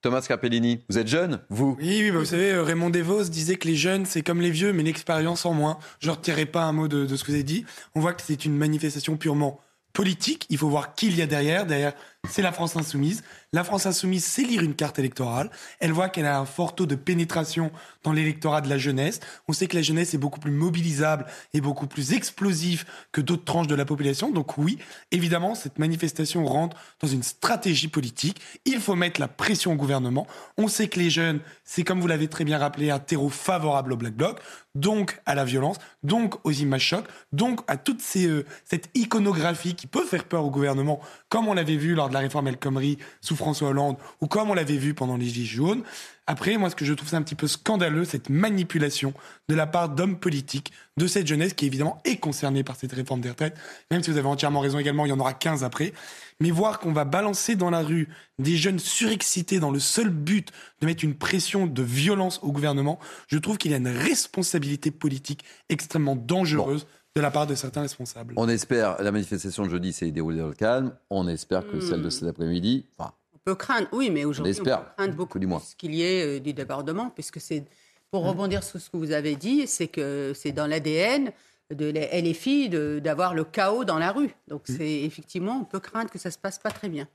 [SPEAKER 1] Thomas Carpellini, vous êtes jeune, vous?
[SPEAKER 26] Oui, oui, bah vous savez, euh, Raymond Devos disait que les jeunes, c'est comme les vieux, mais l'expérience en moins. Je ne retirerai pas un mot de, de ce que vous avez dit. On voit que c'est une manifestation purement politique. Il faut voir qui il y a derrière. Derrière c'est la France insoumise. La France insoumise sait lire une carte électorale. Elle voit qu'elle a un fort taux de pénétration dans l'électorat de la jeunesse. On sait que la jeunesse est beaucoup plus mobilisable et beaucoup plus explosive que d'autres tranches de la population. Donc oui, évidemment, cette manifestation rentre dans une stratégie politique. Il faut mettre la pression au gouvernement. On sait que les jeunes, c'est comme vous l'avez très bien rappelé, un terreau favorable au Black Bloc, donc à la violence, donc aux images chocs, donc à toute euh, cette iconographie qui peut faire peur au gouvernement, comme on l'avait vu lors de la réforme El Khomri sous François Hollande ou comme on l'avait vu pendant les Gilets jaunes. Après, moi, ce que je trouve c'est un petit peu scandaleux, cette manipulation de la part d'hommes politiques de cette jeunesse qui, évidemment, est concernée par cette réforme des retraites. Même si vous avez entièrement raison également, il y en aura 15 après. Mais voir qu'on va balancer dans la rue des jeunes surexcités dans le seul but de mettre une pression de violence au gouvernement, je trouve qu'il y a une responsabilité politique extrêmement dangereuse. De la part de certains responsables.
[SPEAKER 1] On espère, la manifestation de jeudi s'est déroulée dans le calme. On espère que celle de cet après-midi, enfin,
[SPEAKER 3] On peut craindre, oui, mais aujourd'hui, on,
[SPEAKER 1] espère,
[SPEAKER 3] peut craindre beaucoup
[SPEAKER 1] du moins.
[SPEAKER 3] plus qu'il y ait euh, du débordement, puisque c'est, pour
[SPEAKER 1] Mmh.
[SPEAKER 3] rebondir sur ce que vous avez dit, c'est que c'est dans l'ADN de la LFI de- d'avoir le chaos dans la rue. Donc,
[SPEAKER 1] Mmh.
[SPEAKER 3] c'est effectivement, on peut craindre que ça se passe pas très bien.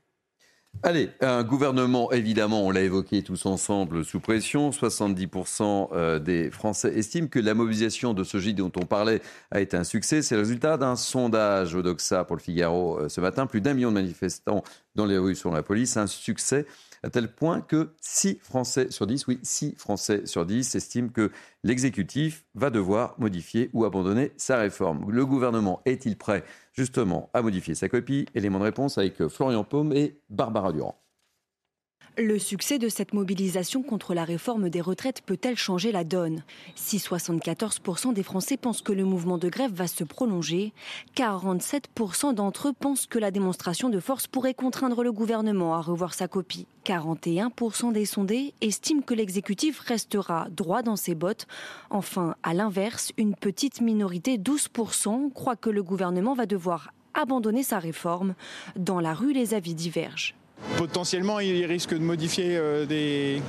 [SPEAKER 1] Allez, un gouvernement, évidemment, on l'a évoqué tous ensemble, sous pression. 70% euh, des Français estiment que la mobilisation de ce J dont on parlait a été un succès. C'est le résultat d'un sondage au Doxa pour le Figaro euh, ce matin. Plus d'un million de manifestants dans les rues selon la police. Un succès à tel point que 6 Français sur 10, oui, 6 Français sur 10 estiment que l'exécutif va devoir modifier ou abandonner sa réforme. Le gouvernement est-il prêt justement à modifier sa copie? Élément de réponse avec Florian Paume et Barbara Durand.
[SPEAKER 7] Le succès de cette mobilisation contre la réforme des retraites peut-elle changer la donne? Si 74% des Français pensent que le mouvement de grève va se prolonger, 47% d'entre eux pensent que la démonstration de force pourrait contraindre le gouvernement à revoir sa copie. 41% des sondés estiment que l'exécutif restera droit dans ses bottes. Enfin, à l'inverse, une petite minorité, 12%, croit que le gouvernement va devoir abandonner sa réforme. Dans la rue, les avis divergent.
[SPEAKER 29] Potentiellement, il risque de modifier euh, des,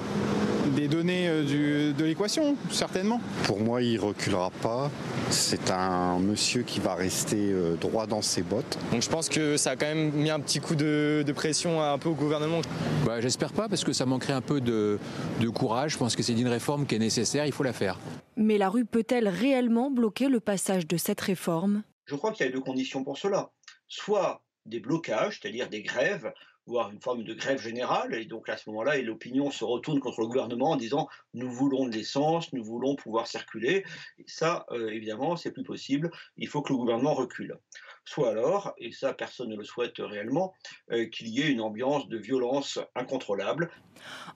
[SPEAKER 29] des données euh, du- de l'équation, certainement.
[SPEAKER 30] Pour moi, il reculera pas. C'est un monsieur qui va rester euh, droit dans ses bottes.
[SPEAKER 31] Donc je pense que ça a quand même mis un petit coup de, de pression un peu au gouvernement.
[SPEAKER 32] Bah, J'espère pas parce que ça manquerait un peu de, de courage. Je pense que c'est une réforme qui est nécessaire, il faut la faire.
[SPEAKER 7] Mais la rue peut-elle réellement bloquer le passage de cette réforme?
[SPEAKER 33] Je crois qu'il y a deux conditions pour cela. Soit des blocages, c'est-à-dire des grèves, voire une forme de grève générale, et donc à ce moment-là, l'opinion se retourne contre le gouvernement en disant nous voulons de l'essence, nous voulons pouvoir circuler. Et ça, euh, évidemment, c'est plus possible. Il faut que le gouvernement recule. Soit alors, et ça personne ne le souhaite réellement, euh, qu'il y ait une ambiance de violence incontrôlable.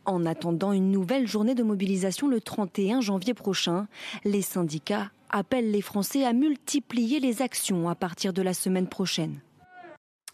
[SPEAKER 7] En attendant une nouvelle journée de mobilisation le 31 janvier prochain, les syndicats appellent les Français à multiplier les actions à partir de la semaine prochaine.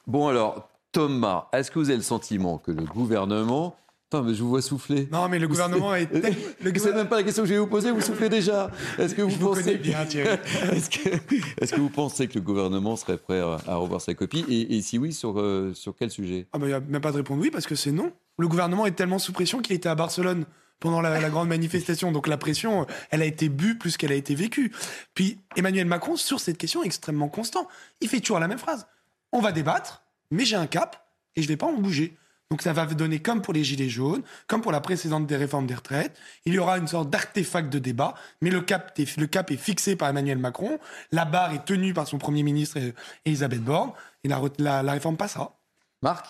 [SPEAKER 1] Bon alors, Thomas, est-ce que vous avez le sentiment que le gouvernement... Attends, mais je vous vois souffler.
[SPEAKER 26] Non, mais le gouvernement est... tel- le
[SPEAKER 1] C'est même pas la question que je vais vous poser, vous soufflez déjà. Est-ce que vous
[SPEAKER 26] Je vous
[SPEAKER 1] pensez
[SPEAKER 26] connais bien, Thierry. <laughs>
[SPEAKER 1] Est-ce que, vous pensez que le gouvernement serait prêt à, revoir sa copie et, et si oui, sur, euh, sur quel sujet
[SPEAKER 26] Ah bah, il n'y a même pas de répondre oui parce que c'est non. Le gouvernement est tellement sous pression qu'il était à Barcelone pendant la, la grande manifestation. Donc la pression, euh, elle a été bue plus qu'elle a été vécue. Puis Emmanuel Macron, sur cette question, est extrêmement constant. Il fait toujours la même phrase. On va débattre, mais j'ai un cap et je vais pas en bouger. Donc ça va donner comme pour les Gilets jaunes, comme pour la précédente des réformes des retraites. Il y aura une sorte d'artefact de débat, mais le cap, est, le cap est fixé par Emmanuel Macron. La barre est tenue par son Premier ministre euh, Elisabeth Borne. Et la, la- la réforme passera.
[SPEAKER 1] Marc?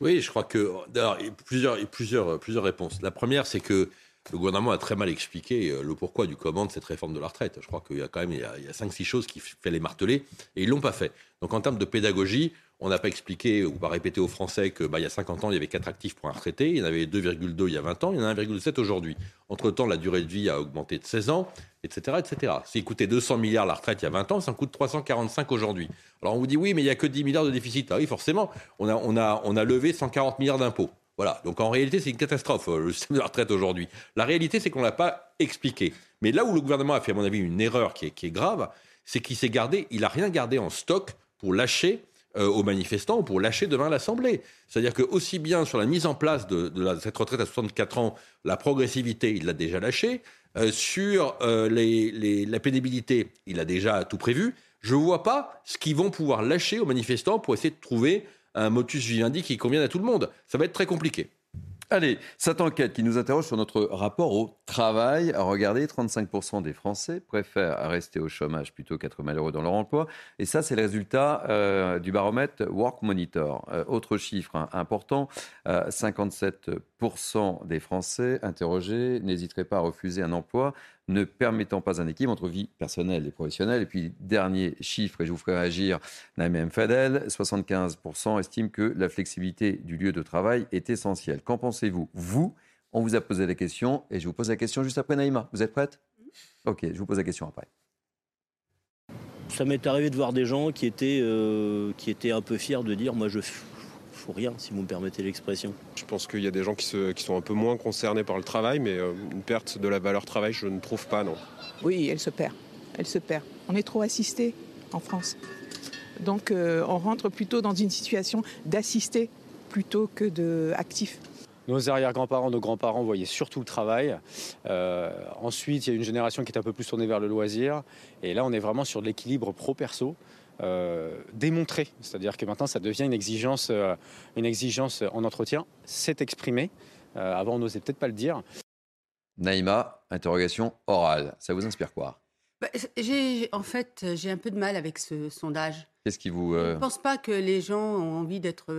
[SPEAKER 6] Oui, je crois que. Alors, il y a plusieurs, plusieurs, plusieurs réponses. La première, c'est que le gouvernement a très mal expliqué euh, le pourquoi du comment de cette réforme de la retraite. Je crois qu'il y a quand même il y a, il y a 5-6 choses qui fait les marteler et ils l'ont pas fait. Donc en termes de pédagogie, on n'a pas expliqué ou pas répété aux Français que bah, il y a 50 ans, il y avait 4 actifs pour un retraité, il y en avait 2,2 il y a 20 ans, il y en a 1,7 aujourd'hui. Entre-temps, la durée de vie a augmenté de 16 ans, etc. etc. S'il coûtait 200 milliards la retraite il y a 20 ans, ça en coûte 345 aujourd'hui. Alors on vous dit oui, mais il n'y a que 10 milliards de déficit. Ah oui, forcément, on a, on a, on a levé 140 milliards d'impôts. Voilà, donc en réalité, c'est une catastrophe, euh, le système de la retraite aujourd'hui. La réalité, c'est qu'on ne l'a pas expliqué. Mais là où le gouvernement a fait, à mon avis, une erreur qui est, grave, c'est qu'il s'est gardé, il n'a rien gardé en stock pour lâcher euh, aux manifestants ou pour lâcher demain l'Assemblée. C'est-à-dire que aussi bien sur la mise en place de, cette retraite à 64 ans, la progressivité, il l'a déjà lâché. Euh, sur la pénibilité, il a déjà tout prévu. Je ne vois pas ce qu'ils vont pouvoir lâcher aux manifestants pour essayer de trouver un motus vivendi qui convienne à tout le monde. Ça va être très compliqué.
[SPEAKER 1] Allez, cette enquête qui nous interroge sur notre rapport au travail. Regardez, 35% des Français préfèrent rester au chômage plutôt qu'être malheureux dans leur emploi. Et ça, c'est le résultat euh, du baromètre Work Monitor. Euh, autre chiffre hein, important, 57% euh, des Français interrogés n'hésiteraient pas à refuser un emploi ne permettant pas un équilibre entre vie personnelle et professionnelle. Et puis, dernier chiffre, et je vous ferai réagir, Naïm Fadel, 75% estiment que la flexibilité du lieu de travail est essentielle. Qu'en pensez-vous? Vous, on vous a posé la question, et je vous pose la question juste après Naïma. Vous êtes prête? Ok, je vous pose la question après.
[SPEAKER 34] Ça m'est arrivé de voir des gens qui étaient, euh, qui étaient un peu fiers de dire, moi je rien, si vous me permettez l'expression.
[SPEAKER 35] Je pense qu'il y a des gens qui, sont un peu moins concernés par le travail, mais euh, une perte de la valeur travail, je ne trouve pas, non.
[SPEAKER 36] Oui, elle se perd. Elle se perd. On est trop assisté en France. Donc euh, on rentre plutôt dans une situation d'assisté plutôt que d'actif.
[SPEAKER 37] Nos arrière-grands-parents, nos grands-parents voyaient surtout le travail. Euh, ensuite, il y a une génération qui est un peu plus tournée vers le loisir. Et là, on est vraiment sur de l'équilibre pro-perso. Euh, démontrer. C'est-à-dire que maintenant, ça devient une exigence, euh, une exigence en entretien. C'est exprimé. Euh, avant, on n'osait peut-être pas le dire.
[SPEAKER 1] Naïma, interrogation orale. Ça vous inspire quoi?
[SPEAKER 3] Bah, En fait, j'ai un peu de mal avec ce sondage.
[SPEAKER 1] Qu'est-ce qui vous.
[SPEAKER 3] Je ne pense pas que les gens ont envie d'être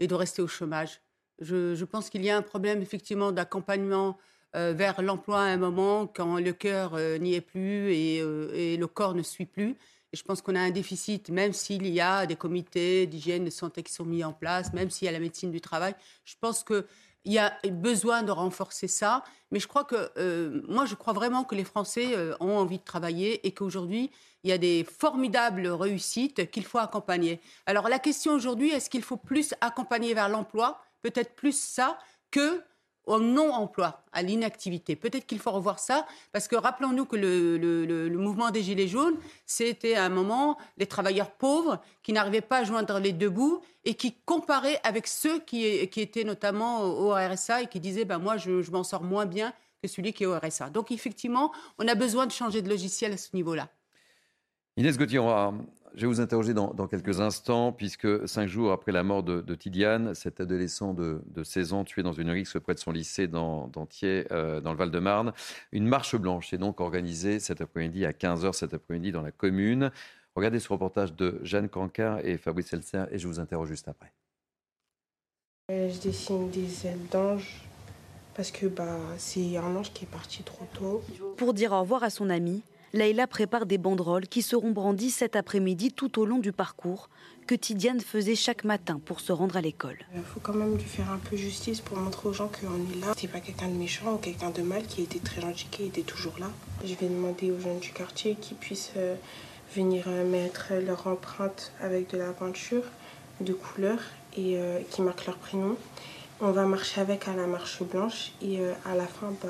[SPEAKER 3] et de rester au chômage. Je, pense qu'il y a un problème effectivement d'accompagnement vers l'emploi à un moment quand le cœur n'y est plus et, et, le corps ne suit plus je pense qu'on a un déficit, même s'il y a des comités d'hygiène, de santé qui sont mis en place, même s'il y a la médecine du travail. Je pense qu'il y a besoin de renforcer ça. Mais je crois que, euh, moi, je crois vraiment que les Français euh, ont envie de travailler et qu'aujourd'hui, il y a des formidables réussites qu'il faut accompagner. Alors, la question aujourd'hui, est-ce qu'il faut plus accompagner vers l'emploi? Peut-être plus ça que au non-emploi, à l'inactivité. Peut-être qu'il faut revoir ça, parce que rappelons-nous que le, mouvement des Gilets jaunes, c'était à un moment les travailleurs pauvres qui n'arrivaient pas à joindre les deux bouts et qui comparaient avec ceux qui, étaient notamment au RSA et qui disaient ben, Moi, je, je m'en sors moins bien que celui qui est au RSA. Donc, effectivement, on a besoin de changer de logiciel à ce niveau-là.
[SPEAKER 1] Inès Gauthier, je vais vous interroger dans, quelques instants, puisque cinq jours après la mort de, Tidiane, cet adolescent de, 16 ans tué dans une rixe près de son lycée d'Antier, euh, dans le Val-de-Marne, une marche blanche est donc organisée cet après-midi à 15h cet après-midi dans la commune. Regardez ce reportage de Jeanne Cancard et Fabrice Elser, et je vous interroge juste après.
[SPEAKER 21] Je dessine des ailes d'ange parce que bah, c'est un ange qui est parti trop tôt.
[SPEAKER 7] Pour dire au revoir à son ami, Leïla prépare des banderoles qui seront brandies cet après-midi tout au long du parcours que Tidiane faisait chaque matin pour se rendre à l'école.
[SPEAKER 21] Il faut quand même lui faire un peu justice pour montrer aux gens qu'on est là. C'est pas quelqu'un de méchant ou quelqu'un de mal qui était très gentil, qui était toujours là. Je vais demander aux jeunes du quartier qu'ils puissent euh, venir euh, mettre leur empreinte avec de la peinture de couleur et euh, qui marquent leur prénom. On va marcher avec à la marche blanche et à la fin, bah,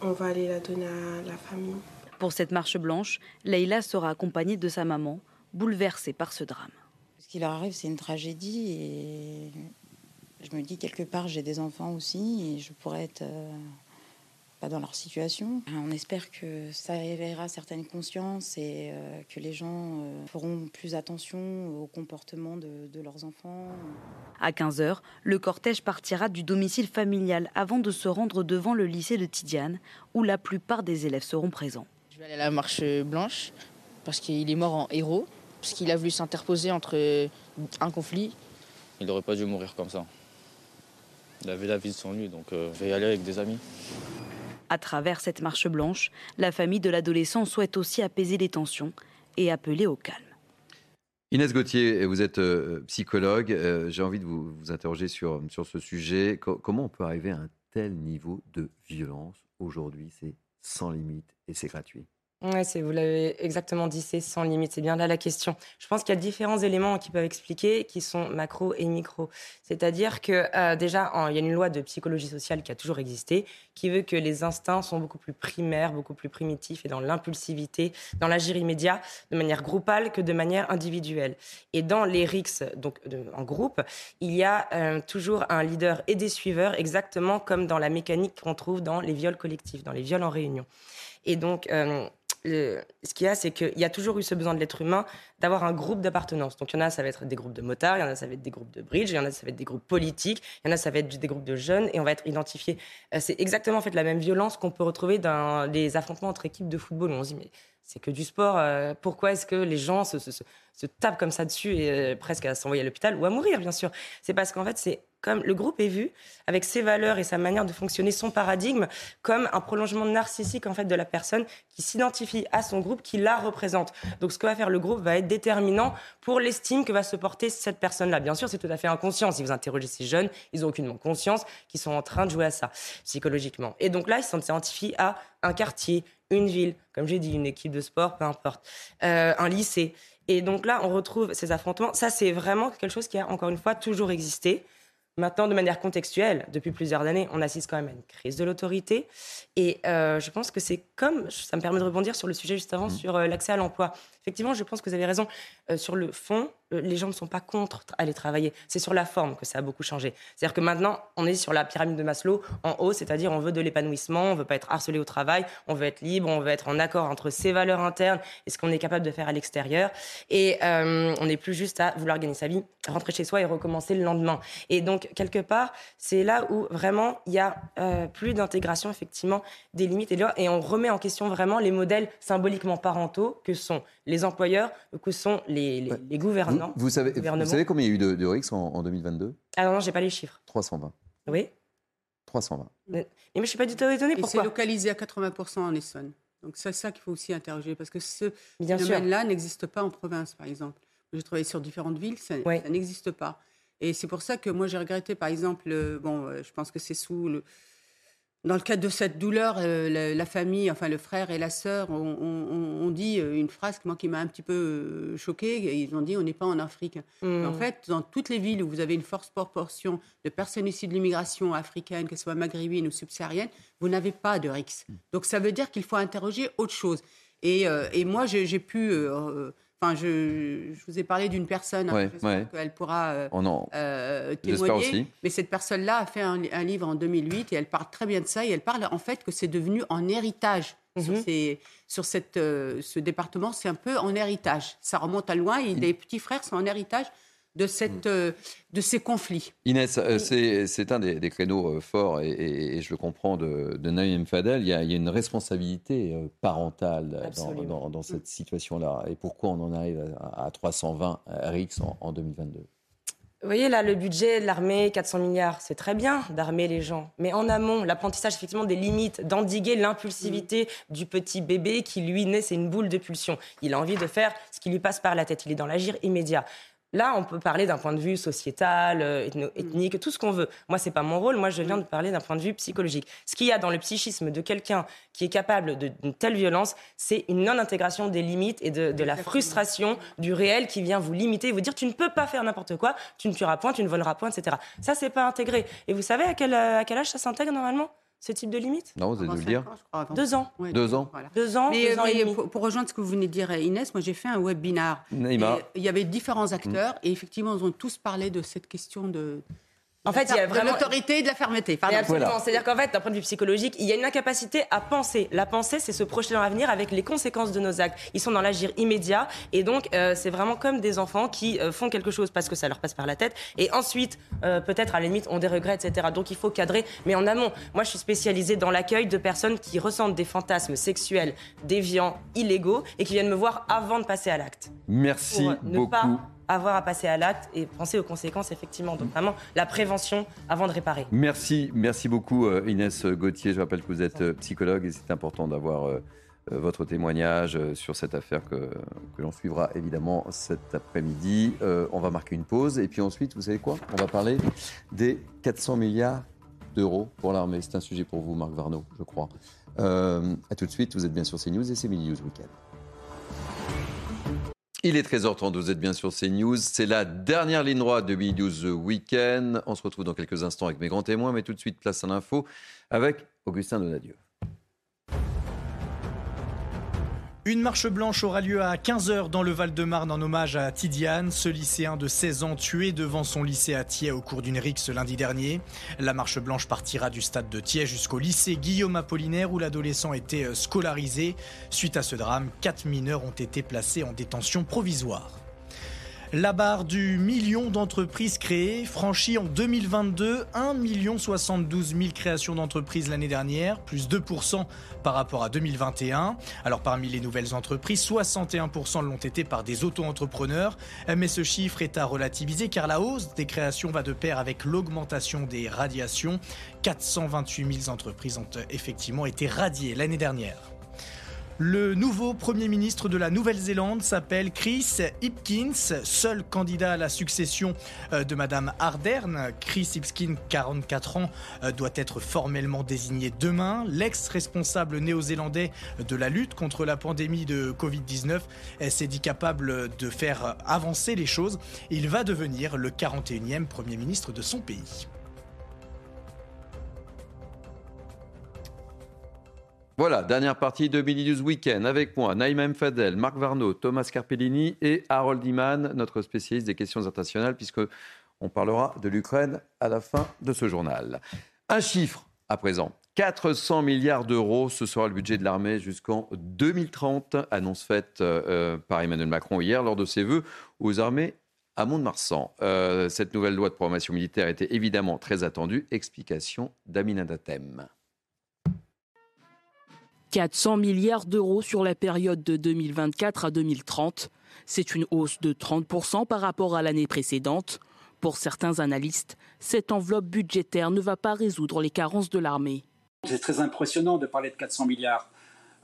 [SPEAKER 21] on va aller la donner à la famille.
[SPEAKER 7] Pour cette marche blanche, Leïla sera accompagnée de sa maman, bouleversée par ce drame.
[SPEAKER 22] Ce qui leur arrive, c'est une tragédie et je me dis quelque part, j'ai des enfants aussi et je pourrais être euh, pas dans leur situation. On espère que ça éveillera certaines consciences et euh, que les gens euh, feront plus attention au comportement de, de leurs enfants.
[SPEAKER 7] À 15h, le cortège partira du domicile familial avant de se rendre devant le lycée de Tidiane, où la plupart des élèves seront présents.
[SPEAKER 23] Je vais aller à la marche blanche parce qu'il est mort en héros, parce qu'il a voulu s'interposer entre un conflit.
[SPEAKER 24] Il n'aurait pas dû mourir comme ça. Il avait la vie de son lui, donc euh, je vais y aller avec des amis.
[SPEAKER 7] À travers cette marche blanche, la famille de l'adolescent souhaite aussi apaiser les tensions et appeler au calme.
[SPEAKER 1] Inès Gauthier, vous êtes euh, psychologue. Euh, j'ai envie de vous, interroger sur, sur ce sujet. comment on peut arriver à un tel niveau de violence aujourd'hui? C'est sans limite et c'est gratuit.
[SPEAKER 38] Ouais, vous l'avez exactement dit, c'est sans limite. C'est bien là la question. Je pense qu'il y a différents éléments qui peuvent expliquer, qui sont macro et micro. C'est-à-dire que euh, déjà, il y a une loi de psychologie sociale qui a toujours existé, qui veut que les instincts sont beaucoup plus primaires, beaucoup plus primitifs et dans l'impulsivité, dans l'agir immédiat, de manière groupale que de manière individuelle. Et dans les RICS, donc en groupe, il y a euh, toujours un leader et des suiveurs, exactement comme dans la mécanique qu'on trouve dans les viols collectifs, dans les viols en réunion. Et donc, euh, ce qu'il y a, c'est qu'il y a toujours eu ce besoin de l'être humain d'avoir un groupe d'appartenance. Donc, il y en a, ça va être des groupes de motards, il y en a, ça va être des groupes de bridge, il y en a, ça va être des groupes politiques, il y en a, ça va être des groupes de jeunes, et on va être identifié. Euh, c'est exactement en fait la même violence qu'on peut retrouver dans les affrontements entre équipes de football. On se dit, mais c'est que du sport, euh, pourquoi est-ce que les gens se, tapent comme ça dessus et euh, presque à s'envoyer à l'hôpital ou à mourir, bien sûr? C'est parce qu'en fait, c'est comme le groupe est vu avec ses valeurs et sa manière de fonctionner, son paradigme, comme un prolongement narcissique en fait de la personne qui s'identifie à son groupe, qui la représente. Donc, ce que va faire le groupe va être déterminant pour l'estime que va se porter cette personne-là. Bien sûr, c'est tout à fait inconscient. Si vous interrogez ces jeunes, ils ont aucunement conscience qu'ils sont en train de jouer à ça psychologiquement. Et donc là, ils s'identifient à un quartier, une ville, comme j'ai dit, une équipe de sport, peu importe, euh, un lycée. Et donc là, on retrouve ces affrontements. Ça, c'est vraiment quelque chose qui a, encore une fois, toujours existé. Maintenant, de manière contextuelle, depuis plusieurs années, on assiste quand même à une crise de l'autorité. Et euh, je pense que c'est comme, ça me permet de rebondir sur le sujet juste avant, sur euh, l'accès à l'emploi. Effectivement, je pense que vous avez raison. Euh, sur le fond, les gens ne sont pas contre aller travailler. C'est sur la forme que ça a beaucoup changé. C'est-à-dire que maintenant, on est sur la pyramide de Maslow en haut, c'est-à-dire on veut de l'épanouissement, on veut pas être harcelé au travail, on veut être libre, on veut être en accord entre ses valeurs internes et ce qu'on est capable de faire à l'extérieur. Et euh, on n'est plus juste à vouloir gagner sa vie, rentrer chez soi et recommencer le lendemain. Et donc, quelque part, c'est là où vraiment il y a euh, plus d'intégration, effectivement, des limites et, on remet en question vraiment les modèles symboliquement parentaux que sont les employeurs, que sont les, les, les
[SPEAKER 1] Vous, vous savez, vous savez combien il y a eu de, de RICS en, en 2022
[SPEAKER 38] Ah non, non, j'ai pas les chiffres.
[SPEAKER 1] 320.
[SPEAKER 38] Oui.
[SPEAKER 1] 320.
[SPEAKER 38] Mais, mais je suis pas du tout étonnée.
[SPEAKER 3] Et c'est
[SPEAKER 38] Pourquoi
[SPEAKER 3] localisé à 80% en Essonne. Donc c'est ça qu'il faut aussi interroger, parce que ce phénomène-là n'existe pas en province, par exemple. J'ai travaillé sur différentes villes, ça, ça n'existe pas. Et c'est pour ça que moi j'ai regretté, par exemple, euh, bon, euh, je pense que c'est sous le, dans le cadre de cette douleur, euh, la, la famille, enfin le frère et la sœur, ont on, on- on dit euh, une phrase moi, qui m'a un petit peu euh, choquée. Ils ont dit on n'est pas en Afrique.
[SPEAKER 38] Mm.
[SPEAKER 3] En fait, dans toutes les villes où vous avez une forte proportion de personnes issues de l'immigration africaine, qu'elles soient maghrébines ou subsahariennes, vous n'avez pas de RICS. Donc ça veut dire qu'il faut interroger autre chose. Et, euh, et moi, j'ai pu. euh, Enfin, je, je vous ai parlé d'une personne, hein,
[SPEAKER 1] Ouais,
[SPEAKER 3] j'espère
[SPEAKER 1] ouais.
[SPEAKER 3] qu'elle pourra euh,
[SPEAKER 1] On en-
[SPEAKER 3] euh, témoigner.
[SPEAKER 1] aussi.
[SPEAKER 3] Mais cette personne-là a fait un, un livre en 2008 et elle parle très bien de ça. Et elle parle en fait que c'est devenu en héritage sur,
[SPEAKER 38] Mhm.
[SPEAKER 3] ces- sur cette, euh, ce département. C'est un peu en héritage. Ça remonte à loin. Et les petits frères sont en héritage de, cette, euh, de ces conflits.
[SPEAKER 1] Inès, euh, c'est un des, des créneaux euh, forts, et, et- et je le comprends, de, de Naïm Fadel. Il y, a, il y a une responsabilité parentale dans, dans cette situation-là. Et pourquoi on en arrive à, à 320 RX en, en 2022
[SPEAKER 38] Vous voyez, là, le budget de l'armée, 400 milliards, c'est très bien d'armer les gens. Mais en amont, l'apprentissage, effectivement, des limites, d'endiguer l'impulsivité du petit bébé qui, lui, naît, c'est une boule de pulsion. Il a envie de faire ce qui lui passe par la tête. Il est dans l'agir immédiat. Là, on peut parler d'un point de vue sociétal, euh, ethno- ethnique, tout ce qu'on veut. Moi, c'est pas mon rôle. Moi, je viens de parler d'un point de vue psychologique. Ce qu'il y a dans le psychisme de quelqu'un qui est capable d'une telle violence, c'est une non-intégration des limites et de, de la frustration du réel qui vient vous limiter et vous dire tu ne peux pas faire n'importe quoi, tu ne tueras point, tu ne voleras point, etc. Ça, c'est pas intégré. Et vous savez à quel, euh, à quel âge ça s'intègre normalement, ce type de limite
[SPEAKER 1] Non, vous allez nous le dire
[SPEAKER 38] Deux ans.
[SPEAKER 3] Ouais,
[SPEAKER 1] Deux ans
[SPEAKER 3] voilà.
[SPEAKER 38] Deux ans,
[SPEAKER 3] Mais,
[SPEAKER 38] deux ans et demi.
[SPEAKER 3] pour, pour rejoindre ce que vous venez de dire, Inès, moi j'ai fait un webinar. Il y avait différents acteurs et effectivement, ils ont tous parlé de cette question de.
[SPEAKER 38] En fait, il y a
[SPEAKER 3] de
[SPEAKER 38] vraiment-
[SPEAKER 3] l'autorité et de la fermeté.
[SPEAKER 38] Mais
[SPEAKER 3] Pardon.
[SPEAKER 38] absolument. C'est-à-dire qu'en fait, d'un point de vue psychologique, il y a une incapacité à penser. La pensée, c'est se projeter dans l'avenir avec les conséquences de nos actes. Ils sont dans l'agir immédiat. Et donc, euh, c'est vraiment comme des enfants qui euh, font quelque chose parce que ça leur passe par la tête. Et ensuite, euh, peut-être, à la limite, ont des regrets, etc. Donc, il faut cadrer. Mais en amont, moi, je suis spécialisée dans l'accueil de personnes qui ressentent des fantasmes sexuels, déviants, illégaux et qui viennent me voir avant de passer à l'acte.
[SPEAKER 1] Merci
[SPEAKER 38] Pour ne
[SPEAKER 1] beaucoup.
[SPEAKER 38] pas avoir à passer à l'acte et penser aux conséquences, effectivement. Donc, vraiment, la prévention avant de réparer.
[SPEAKER 1] Merci, merci beaucoup euh, Inès Gauthier. Je rappelle que vous êtes euh, psychologue et c'est important d'avoir euh, votre témoignage sur cette affaire que, l'on suivra évidemment cet après-midi. On va marquer une pause et puis ensuite, vous savez quoi? On va parler des 400 milliards d'euros pour l'armée. C'est un sujet pour vous, Marc Varno, je crois. Euh, à tout de suite, vous êtes bien sur CNews et c'est News Weekend. Il est 13h30, vous êtes bien sur CNews. C'est la dernière ligne droite de News Weekend. On se retrouve dans quelques instants avec mes grands témoins, mais tout de suite, place à l'info avec Augustin Donadieu.
[SPEAKER 2] Une marche blanche aura lieu à 15h dans le Val-de-Marne en hommage à Tidiane, ce lycéen de 16 ans tué devant son lycée à Thiers au cours d'une rixe lundi dernier. La marche blanche partira du stade de Thiers jusqu'au lycée Guillaume Apollinaire où l'adolescent était scolarisé. Suite à ce drame, quatre mineurs ont été placés en détention provisoire. La barre du million d'entreprises créées franchit en 2022 1 72 000 créations d'entreprises l'année dernière, plus 2% par rapport à 2021. Alors parmi les nouvelles entreprises, 61% l'ont été par des auto-entrepreneurs, mais ce chiffre est à relativiser car la hausse des créations va de pair avec l'augmentation des radiations. 428 000 entreprises ont effectivement été radiées l'année dernière. Le nouveau Premier ministre de la Nouvelle-Zélande s'appelle Chris Hipkins, seul candidat à la succession euh, de Madame Ardern. Chris Hipkins, 44 ans, euh, doit être formellement désigné demain. L'ex-responsable néo-zélandais de la lutte contre la pandémie de Covid-19 s'est dit capable de faire avancer les choses. Il va devenir le 41e Premier ministre de son pays.
[SPEAKER 1] Voilà, dernière partie de Mini News Weekend avec moi, Naïma Fadel, Marc Varno, Thomas Carpellini et Harold Iman, notre spécialiste des questions internationales, puisque on parlera de l'Ukraine à la fin de ce journal. Un chiffre à présent. 400 milliards d'euros, ce sera le budget de l'armée jusqu'en 2030, annonce faite euh, par Emmanuel Macron hier lors de ses vœux aux armées à Mont-de-Marsan. Euh, cette nouvelle loi de programmation militaire était évidemment très attendue. Explication d'Amina Datem.
[SPEAKER 39] 400 milliards d'euros sur la période de 2024 à 2030. C'est une hausse de 30% par rapport à l'année précédente. Pour certains analystes, cette enveloppe budgétaire ne va pas résoudre les carences de l'armée.
[SPEAKER 20] C'est très impressionnant de parler de 400 milliards,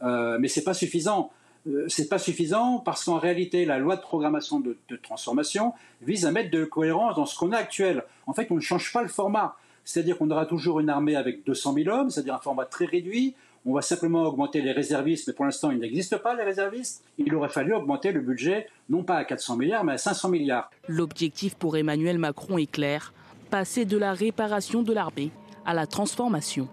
[SPEAKER 20] euh, mais ce n'est pas suffisant. Euh, c'est pas suffisant parce qu'en réalité, la loi de programmation de, de, transformation vise à mettre de cohérence dans ce qu'on a actuel. En fait, on ne change pas le format. C'est-à-dire qu'on aura toujours une armée avec 200 000 hommes, c'est-à-dire un format très réduit. On va simplement augmenter les réservistes, mais pour l'instant, il n'existe pas, les réservistes. Il aurait fallu augmenter le budget, non pas à 400 milliards, mais à 500 milliards.
[SPEAKER 39] L'objectif pour Emmanuel Macron est clair passer de la réparation de l'armée à la transformation.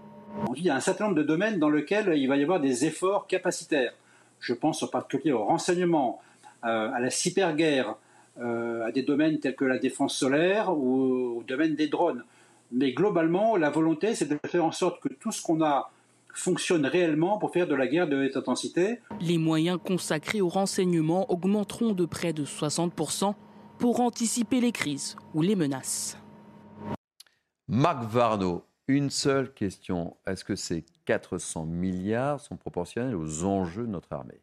[SPEAKER 20] Il y a un certain nombre de domaines dans lesquels il va y avoir des efforts capacitaires. Je pense en particulier au renseignement, euh, à la cyberguerre, euh, à des domaines tels que la défense solaire ou au domaine des drones. Mais globalement, la volonté, c'est de faire en sorte que tout ce qu'on a fonctionne réellement pour faire de la guerre de haute intensité.
[SPEAKER 39] Les moyens consacrés au renseignement augmenteront de près de 60% pour anticiper les crises ou les menaces.
[SPEAKER 1] Marc Varno, une seule question. Est-ce que ces 400 milliards sont proportionnels aux enjeux de notre armée?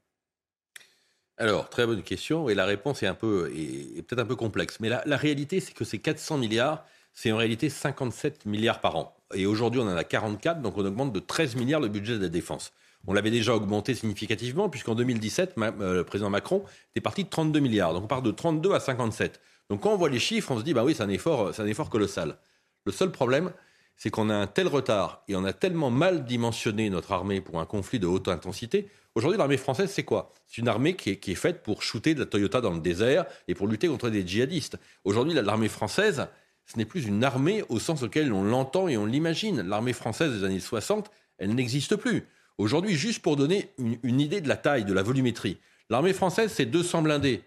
[SPEAKER 6] Alors, très bonne question, et la réponse est, un peu, est, peut-être un peu complexe. Mais la, la réalité, c'est que ces 400 milliards, c'est en réalité 57 milliards par an. Et aujourd'hui, on en a 44, donc on augmente de 13 milliards le budget de la défense. On l'avait déjà augmenté significativement, puisqu'en 2017, euh, le président Macron était parti de 32 milliards. Donc on part de 32 à 57. Donc quand on voit les chiffres, on se dit, bah oui, c'est un effort, c'est un effort colossal. Le seul problème, c'est qu'on a un tel retard et on a tellement mal dimensionné notre armée pour un conflit de haute intensité. Aujourd'hui, l'armée française, c'est quoi? C'est une armée qui est, qui est, faite pour shooter de la Toyota dans le désert et pour lutter contre des djihadistes. Aujourd'hui, l'armée française, ce n'est plus une armée au sens auquel on l'entend et on l'imagine. L'armée française des années 60, elle n'existe plus. Aujourd'hui, juste pour donner une, idée de la taille, de la volumétrie, l'armée française, c'est 200 blindés.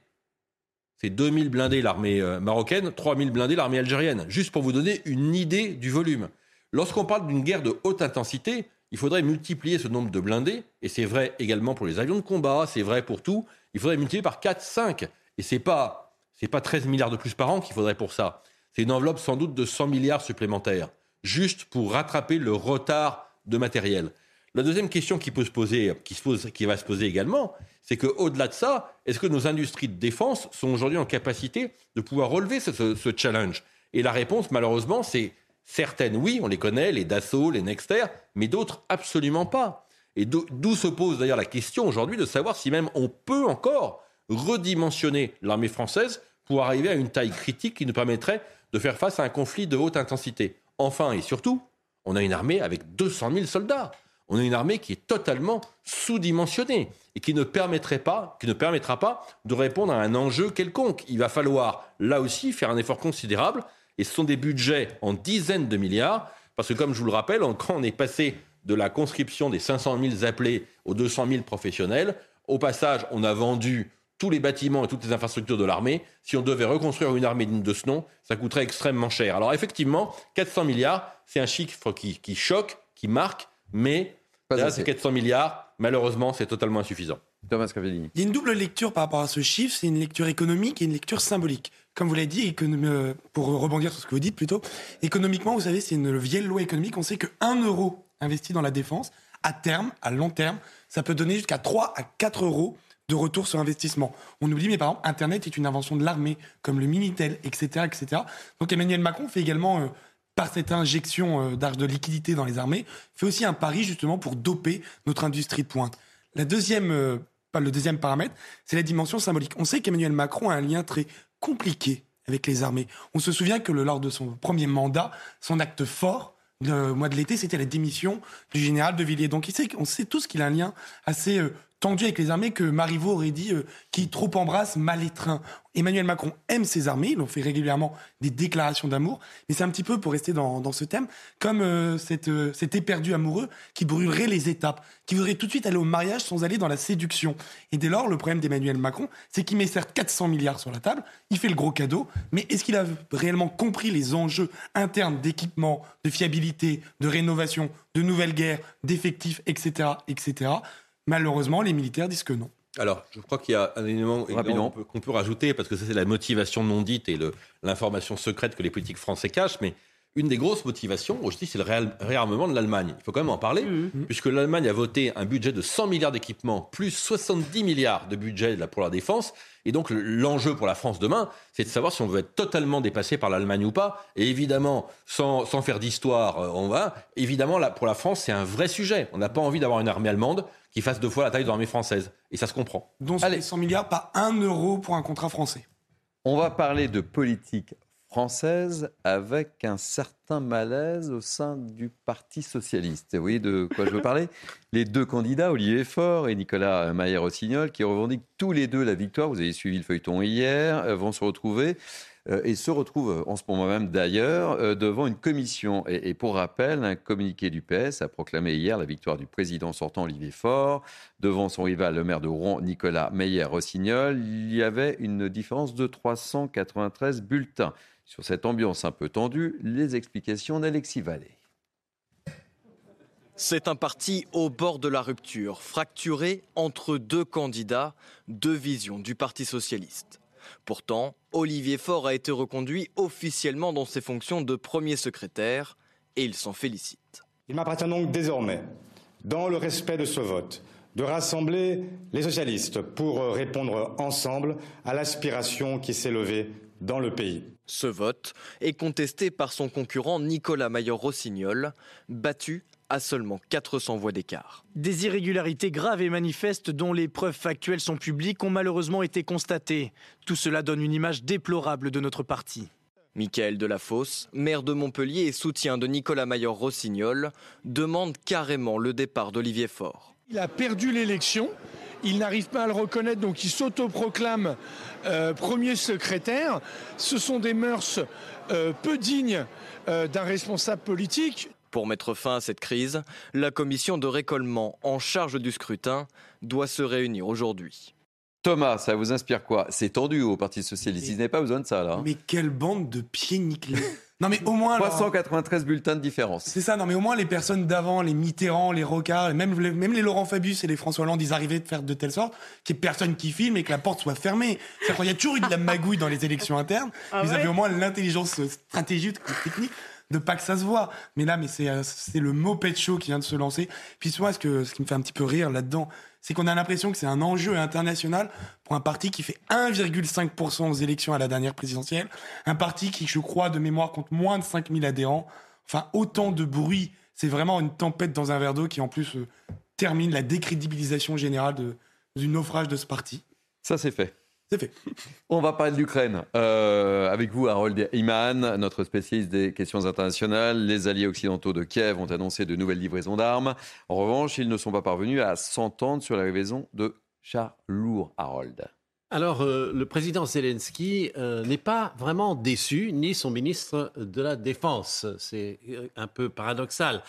[SPEAKER 6] C'est 2000 blindés l'armée euh, marocaine, 3000 blindés l'armée algérienne. Juste pour vous donner une idée du volume. Lorsqu'on parle d'une guerre de haute intensité, il faudrait multiplier ce nombre de blindés, et c'est vrai également pour les avions de combat, c'est vrai pour tout. Il faudrait multiplier par 4, 5. Et c'est pas, c'est pas 13 milliards de plus par an qu'il faudrait pour ça. C'est une enveloppe sans doute de 100 milliards supplémentaires, juste pour rattraper le retard de matériel. La deuxième question qui, peut se poser, qui, se pose, qui va se poser également, c'est qu'au-delà de ça, est-ce que nos industries de défense sont aujourd'hui en capacité de pouvoir relever ce, ce challenge? Et la réponse, malheureusement, c'est certaines oui, on les connaît, les Dassault, les Nexter, mais d'autres absolument pas. Et d'où se pose d'ailleurs la question aujourd'hui de savoir si même on peut encore redimensionner l'armée française pour arriver à une taille critique qui nous permettrait de faire face à un conflit de haute intensité. Enfin et surtout, on a une armée avec 200 000 soldats. On a une armée qui est totalement sous-dimensionnée et qui ne permettrait pas, qui ne permettra pas de répondre à un enjeu quelconque. Il va falloir là aussi faire un effort considérable et ce sont des budgets en dizaines de milliards parce que comme je vous le rappelle, quand on est passé de la conscription des 500 000 appelés aux 200 000 professionnels, Au passage, on a vendu tous les bâtiments et toutes les infrastructures de l'armée. Si on devait reconstruire une armée digne de ce nom, ça coûterait extrêmement cher. Alors effectivement, 400 milliards, c'est un chiffre qui, qui choque, qui marque, mais là, c'est 400 milliards. Malheureusement, c'est totalement insuffisant.
[SPEAKER 1] Thomas Cavellini.
[SPEAKER 26] Il y a une double lecture par rapport à ce chiffre, c'est une lecture économique et une lecture symbolique. Comme vous l'avez dit, euh, pour rebondir sur ce que vous dites plutôt, économiquement, vous savez, c'est une vieille loi économique. On sait que 1 euro investi dans la défense, à terme, à long terme, ça peut donner jusqu'à 3 à 4 euros de retour sur investissement. On oublie, mais par exemple, Internet est une invention de l'armée, comme le Minitel, etc., etc. Donc Emmanuel Macron fait également, euh, par cette injection euh, d'argent de liquidité dans les armées, fait aussi un pari justement pour doper notre industrie de pointe. La deuxième, euh, le deuxième paramètre, c'est la dimension symbolique. On sait qu'Emmanuel Macron a un lien très compliqué avec les armées. On se souvient que lors de son premier mandat, son acte fort, le mois de l'été, c'était la démission du général de Villiers. Donc, il sait, on sait tous qu'il a un lien assez tendu avec les armées que Marivaux aurait dit euh, qui trop embrasse mal étreint. Emmanuel Macron aime ses armées, il en fait régulièrement des déclarations d'amour, mais c'est un petit peu, pour rester dans, ce thème, comme euh, cette, euh, cet éperdu amoureux qui brûlerait les étapes, qui voudrait tout de suite aller au mariage sans aller dans la séduction. Et dès lors, le problème d'Emmanuel Macron, c'est qu'il met certes 400 milliards sur la table, il fait le gros cadeau, mais est-ce qu'il a réellement compris les enjeux internes d'équipement, de fiabilité, de rénovation, de nouvelles guerres, d'effectifs, etc., etc. Malheureusement, les militaires disent que non.
[SPEAKER 6] Alors, je crois qu'il y a un élément qu'on peut, rajouter, parce que ça, c'est la motivation non dite et l'information secrète que les politiques français cachent, mais une des grosses motivations, je dis, c'est le réarmement de l'Allemagne. Il faut quand même en parler, mmh. puisque l'Allemagne a voté un budget de 100 milliards d'équipements, plus 70 milliards de budget pour la défense. Et donc, l'enjeu pour la France demain, c'est de savoir si on veut être totalement dépassé par l'Allemagne ou pas. Et évidemment, sans, faire d'histoire, euh, on va. Évidemment, là, pour la France, c'est un vrai sujet. On n'a pas envie d'avoir une armée allemande qui fasse deux fois la taille de l'armée française. Et ça se comprend.
[SPEAKER 26] Donc, les 100 milliards, pas un euro pour un contrat français.
[SPEAKER 1] On va parler de politique française avec un certain malaise au sein du Parti socialiste. Vous voyez de quoi je veux parler? <laughs> Les deux candidats, Olivier Faure et Nicolas Maillère-Rossignol, qui revendiquent tous les deux la victoire, vous avez suivi le feuilleton hier, euh, vont se retrouver euh, et se retrouve en ce moment même d'ailleurs euh, devant une commission. Et, pour rappel, un communiqué du PS a proclamé hier la victoire du président sortant Olivier Faure devant son rival, le maire de Rouen, Nicolas Meyer-Rossignol. Il y avait une différence de 393 bulletins. Sur cette ambiance un peu tendue, les explications d'Alexis Vallée.
[SPEAKER 40] C'est un parti au bord de la rupture, fracturé entre deux candidats, deux visions du Parti socialiste. Pourtant, Olivier Faure a été reconduit officiellement dans ses fonctions de premier secrétaire et il s'en félicite.
[SPEAKER 41] Il m'appartient donc désormais, dans le respect de ce vote, de rassembler les socialistes pour répondre ensemble à l'aspiration qui s'est levée dans le pays.
[SPEAKER 40] Ce vote est contesté par son concurrent Nicolas Maillot-Rossignol, battu à seulement 400 voix d'écart.
[SPEAKER 42] Des irrégularités graves et manifestes dont les preuves factuelles sont publiques ont malheureusement été constatées. Tout cela donne une image déplorable de notre parti.
[SPEAKER 40] Michael Delafosse, maire de Montpellier et soutien de Nicolas Maillot-Rossignol, demande carrément le départ d'Olivier Faure.
[SPEAKER 43] Il a perdu l'élection, il n'arrive pas à le reconnaître, donc il s'autoproclame euh, premier secrétaire. Ce sont des mœurs euh, peu dignes euh, d'un responsable politique.
[SPEAKER 40] Pour mettre fin à cette crise, la commission de récollement en charge du scrutin doit se réunir aujourd'hui.
[SPEAKER 1] Thomas, ça vous inspire quoi? C'est tendu au Parti Socialiste. Ils n'avaient pas besoin de ça, là.
[SPEAKER 26] Mais quelle bande de pieds nickelés Non, mais au moins.
[SPEAKER 1] 393 bulletins de différence.
[SPEAKER 26] C'est ça, non, mais au moins les personnes d'avant, les Mitterrand, les Rocard, même, même les Laurent Fabius et les François Hollande, ils arrivaient de faire de telle sorte qu'il n'y ait personne qui filme et que la porte soit fermée. C'est-à-dire qu'il y a toujours eu de la magouille dans les élections internes. Ah vous avez au moins l'intelligence stratégique, technique de pas que ça se voit. Mais là, mais c'est euh, c'est le moped show qui vient de se lancer. Puis moi, ce que ce qui me fait un petit peu rire là-dedans, c'est qu'on a l'impression que c'est un enjeu international pour un parti qui fait 1,5% aux élections à la dernière présidentielle, un parti qui, je crois, de mémoire compte moins de 5000 adhérents. Enfin, autant de bruit. C'est vraiment une tempête dans un verre d'eau qui, en plus, euh, termine la décrédibilisation générale de, du naufrage de ce parti.
[SPEAKER 1] Ça, c'est fait.
[SPEAKER 26] C'est fait.
[SPEAKER 1] On va parler de l'Ukraine. Euh, avec vous, Harold Iman, notre spécialiste des questions internationales. Les alliés occidentaux de Kiev ont annoncé de nouvelles livraisons d'armes. En revanche, ils ne sont pas parvenus à s'entendre sur la livraison de chars lourds, Harold.
[SPEAKER 44] Alors, euh, le président Zelensky euh, n'est pas vraiment déçu, ni son ministre de la Défense. C'est un peu paradoxal.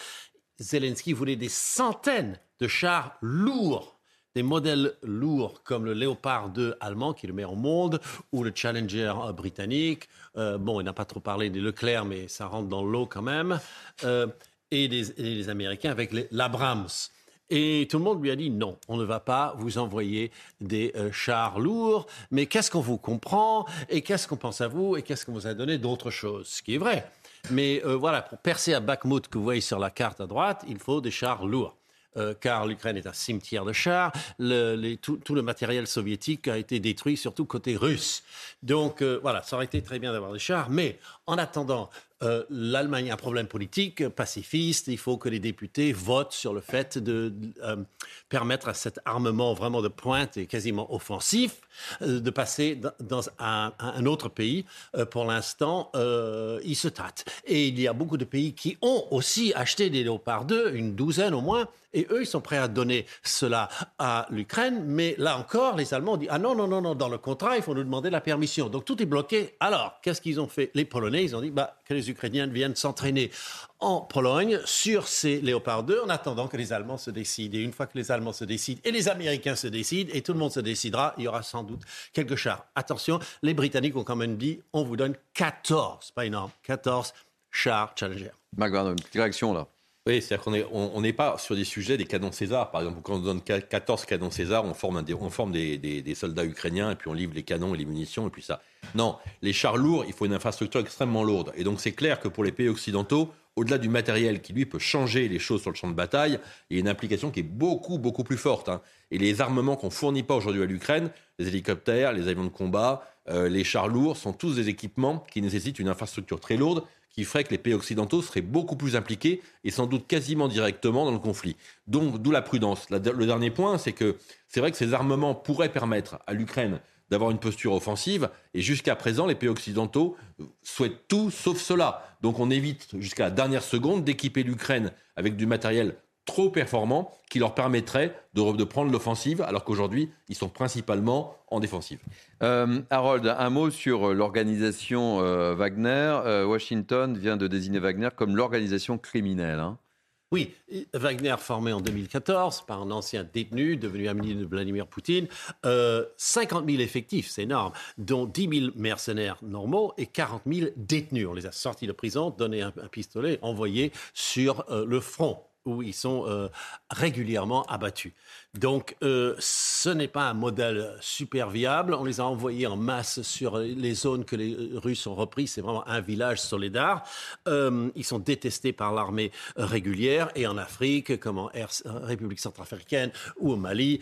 [SPEAKER 44] Zelensky voulait des centaines de chars lourds des modèles lourds comme le Léopard 2 allemand, qui est le meilleur au monde, ou le Challenger britannique. bon, il n'a pas trop parlé des Leclerc, mais ça rentre dans l'eau quand même. et, les, Américains avec l'Abrams. Et tout le monde lui a dit non, on ne va pas vous envoyer des euh, chars lourds, mais qu'est-ce qu'on vous comprend et qu'est-ce qu'on pense à vous et qu'est-ce qu'on vous a donné d'autres choses, ce qui est vrai. Mais euh, voilà, pour percer à Bakhmut que vous voyez sur la carte à droite, il faut des chars lourds. Euh, car l'Ukraine est un cimetière de chars. tout, le matériel soviétique a été détruit, surtout côté russe. Donc voilà, ça aurait été très bien d'avoir des chars, mais en attendant, euh, l'Allemagne a un problème politique pacifiste. Il faut que les députés votent sur le fait de euh, permettre à cet armement vraiment de pointe et quasiment offensif euh, de passer dans un, autre pays. pour l'instant, il se tâte. Et il y a beaucoup de pays qui ont aussi acheté des Léopard 2, une douzaine au moins, et eux, ils sont prêts à donner cela à l'Ukraine. Mais là encore, les Allemands ont dit Ah non, non, non, non, dans le contrat, il faut nous demander la permission. Donc tout est bloqué. Alors, qu'est-ce qu'ils ont fait? Les Polonais, ils ont dit bah, que les Ukrainiens viennent s'entraîner en Pologne sur ces Léopard 2 en attendant que les Allemands se décident. Et une fois que les Allemands se décident et les Américains se décident et tout le monde se décidera, il y aura sans doute quelques chars. Attention, les Britanniques ont quand même dit on vous donne 14, pas énorme, 14 chars Challenger.
[SPEAKER 1] Marc une petite réaction là.
[SPEAKER 6] Oui, c'est-à-dire qu'on n'est pas sur des sujets des canons César. Par exemple, quand on donne 14 canons César, on forme, des, soldats ukrainiens et puis on livre les canons et les munitions et puis ça. Non, les chars lourds, il faut une infrastructure extrêmement lourde. Et donc c'est clair que pour les pays occidentaux, au-delà du matériel qui lui peut changer les choses sur le champ de bataille, il y a une implication qui est beaucoup, beaucoup plus forte. Hein. Et les armements qu'on fournit pas aujourd'hui à l'Ukraine, les hélicoptères, les avions de combat, euh, les chars lourds, sont tous des équipements qui nécessitent une infrastructure très lourde qui ferait que les pays occidentaux seraient beaucoup plus impliqués et sans doute quasiment directement dans le conflit. Donc, d'où la prudence. le dernier point, c'est que c'est vrai que ces armements pourraient permettre à l'Ukraine d'avoir une posture offensive. Et jusqu'à présent, les pays occidentaux souhaitent tout sauf cela. Donc on évite jusqu'à la dernière seconde d'équiper l'Ukraine avec du matériel trop performants qui leur permettraient de, prendre l'offensive, alors qu'aujourd'hui, ils sont principalement en défensive.
[SPEAKER 1] Euh, Harold, un mot sur euh, l'organisation euh, Wagner. Washington vient de désigner Wagner comme l'organisation criminelle. Hein.
[SPEAKER 44] Oui, Wagner formé en 2014 par un ancien détenu devenu ami de Vladimir Poutine. 50 000 effectifs, c'est énorme, dont 10 000 mercenaires normaux et 40 000 détenus. On les a sortis de prison, donné un, pistolet, envoyés sur le front où ils sont euh, régulièrement abattus. Donc, euh, ce n'est pas un modèle super viable. On les a envoyés en masse sur les zones que les Russes ont reprises. C'est vraiment un village solidaire. Euh, ils sont détestés par l'armée régulière. Et en Afrique, comme en République centrafricaine ou au Mali,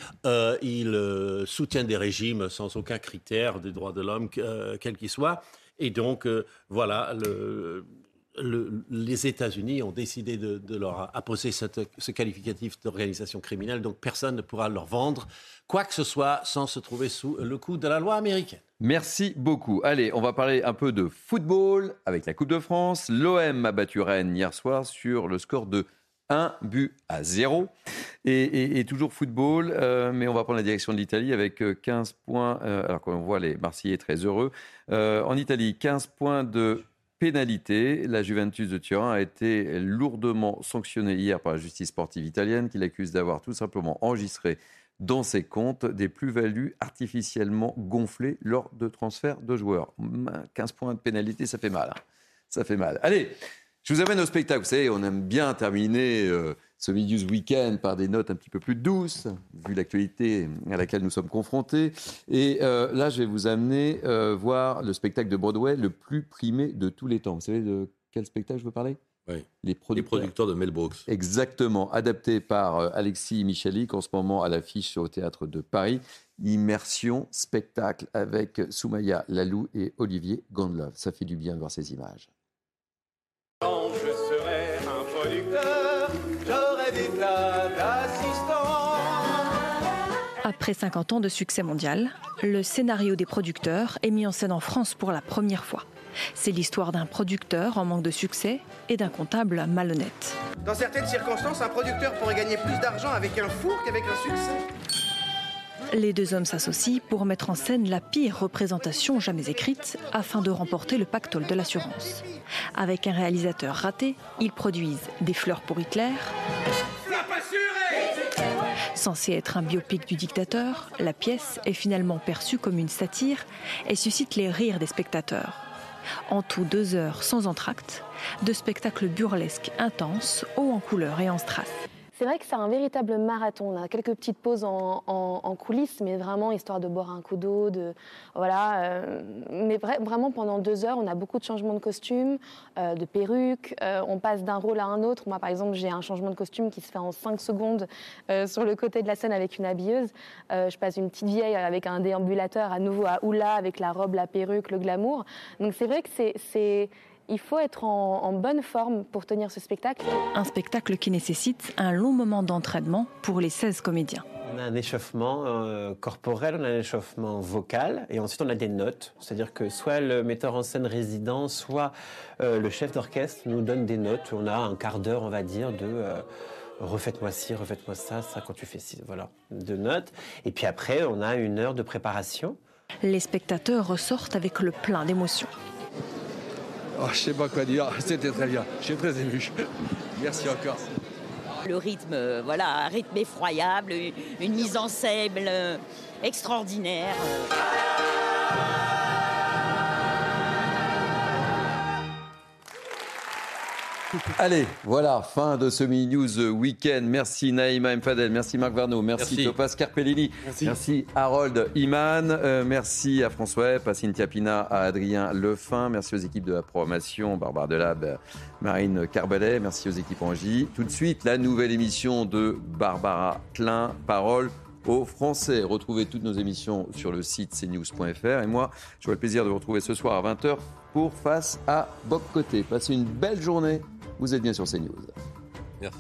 [SPEAKER 44] ils soutiennent des régimes sans aucun critère des droits de l'homme, quel qu'il soit. Et donc, voilà, le, les États-Unis ont décidé de, leur apposer ce qualificatif d'organisation criminelle, donc personne ne pourra leur vendre quoi que ce soit sans se trouver sous le coup de la loi américaine.
[SPEAKER 1] Merci beaucoup. Allez, on va parler un peu de football avec la Coupe de France. L'OM a battu Rennes hier soir sur le score de 1 but à 0. Et, toujours football, euh, mais on va prendre la direction de l'Italie avec 15 euh, points. Euh, alors qu'on voit les Marseillais très heureux. en Italie, 15 points de pénalité. La Juventus de Turin a été lourdement sanctionnée hier par la justice sportive italienne qui l'accuse d'avoir tout simplement enregistré dans ses comptes des plus-values artificiellement gonflées lors de transferts de joueurs. 15 points de pénalité, ça fait mal. Hein. Ça fait mal. Allez, je vous amène au spectacle. Vous savez, on aime bien terminer euh, ce News Weekend par des notes un petit peu plus douces, vu l'actualité à laquelle nous sommes confrontés. Et euh, là, je vais vous amener euh, voir le spectacle de Broadway le plus primé de tous les temps. Vous savez de quel spectacle je veux parler?
[SPEAKER 6] Oui. Les producteurs. de Mel Brooks.
[SPEAKER 1] Exactement, adapté par euh, Alexis Michalik, en ce moment à l'affiche au Théâtre de Paris. Immersion, spectacle avec Soumaya Lalou et Olivier Gondlove. Ça fait du bien de voir ces images. Quand je serai un producteur
[SPEAKER 7] après 50 ans de succès mondial, le scénario des producteurs est mis en scène en France pour la première fois. C'est l'histoire d'un producteur en manque de succès et d'un comptable malhonnête.
[SPEAKER 45] Dans certaines circonstances, un producteur pourrait gagner plus d'argent avec un four qu'avec un succès.
[SPEAKER 7] Les deux hommes s'associent pour mettre en scène la pire représentation jamais écrite afin de remporter le pactole de l'assurance. Avec un réalisateur raté, ils produisent Des fleurs pour Hitler, Censée être un biopic du dictateur, la pièce est finalement perçue comme une satire et suscite les rires des spectateurs. En tout deux heures sans entracte, de spectacles burlesques intenses, hauts en couleur et en strass.
[SPEAKER 46] C'est vrai que c'est un véritable marathon. On a quelques petites pauses en, coulisses, mais vraiment histoire de boire un coup d'eau, de voilà. Euh, mais vraiment pendant deux heures, on a beaucoup de changements de costumes, euh, de perruques. Euh, on passe d'un rôle à un autre. Moi, par exemple, j'ai un changement de costume qui se fait en cinq secondes sur le côté de la scène avec une habilleuse. je passe une petite vieille avec un déambulateur à nouveau à Oula avec la robe, la perruque, le glamour. Donc c'est vrai que c'est il faut être en, bonne forme pour tenir ce spectacle.
[SPEAKER 7] Un spectacle qui nécessite un long moment d'entraînement pour les 16 comédiens.
[SPEAKER 47] On a un échauffement euh, corporel, on a un échauffement vocal, et ensuite on a des notes. C'est-à-dire que soit le metteur en scène résident, soit euh, le chef d'orchestre nous donne des notes. On a un quart d'heure, on va dire, de euh, refaites-moi ci, refaites-moi ça, ça quand tu fais ci, voilà, de notes. Et puis après, on a une heure de préparation.
[SPEAKER 7] Les spectateurs ressortent avec le plein d'émotions.
[SPEAKER 48] Oh, je sais pas quoi dire, <laughs> c'était très bien. Je suis très ému. <laughs> Merci encore.
[SPEAKER 49] Le rythme, euh, voilà, un rythme effroyable, une mise en scène euh, extraordinaire.
[SPEAKER 1] Allez, voilà, fin de ce Mini News Weekend. Merci Naïma Mfadel, merci Marc Varno, merci, merci. Topaz Carpellini, merci. Harold Iman, euh, merci à François à Cynthia Pina, à Adrien Lefin, merci aux équipes de la programmation, Barbara Delab, Marine Carbelet, merci aux équipes en J. Tout de suite, la nouvelle émission de Barbara Klein, Parole aux Français. Retrouvez toutes nos émissions sur le site cnews.fr. Et moi, j'aurai le plaisir de vous retrouver ce soir à 20h pour Face à Bob Côté. Passez une belle journée. Vous êtes bien sur CNews.
[SPEAKER 6] Merci.